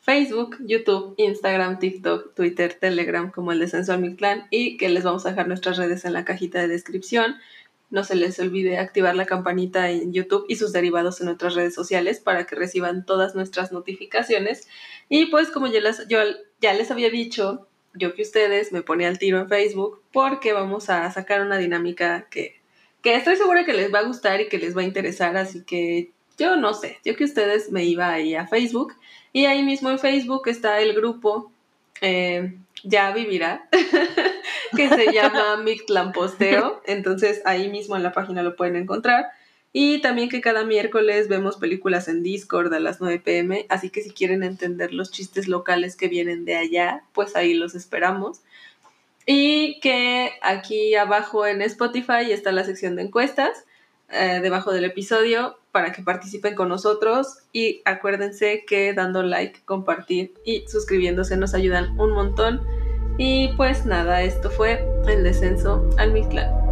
Facebook, YouTube, Instagram, TikTok, Twitter, Telegram como el Descenso al Clan y que les vamos a dejar nuestras redes en la cajita de descripción. No se les olvide activar la campanita en YouTube y sus derivados en nuestras redes sociales para que reciban todas nuestras notificaciones. Y pues como ya les, yo ya les había dicho, yo que ustedes me pone al tiro en Facebook porque vamos a sacar una dinámica que, que estoy segura que les va a gustar y que les va a interesar, así que yo no sé, yo que ustedes me iba ahí a Facebook y ahí mismo en Facebook está el grupo eh, Ya Vivirá, (laughs) que se llama Mictlan Posteo, entonces ahí mismo en la página lo pueden encontrar. Y también que cada miércoles vemos películas en Discord a las 9 pm, así que si quieren entender los chistes locales que vienen de allá, pues ahí los esperamos. Y que aquí abajo en Spotify está la sección de encuestas, eh, debajo del episodio, para que participen con nosotros. Y acuérdense que dando like, compartir y suscribiéndose nos ayudan un montón. Y pues nada, esto fue el descenso al Mictlán.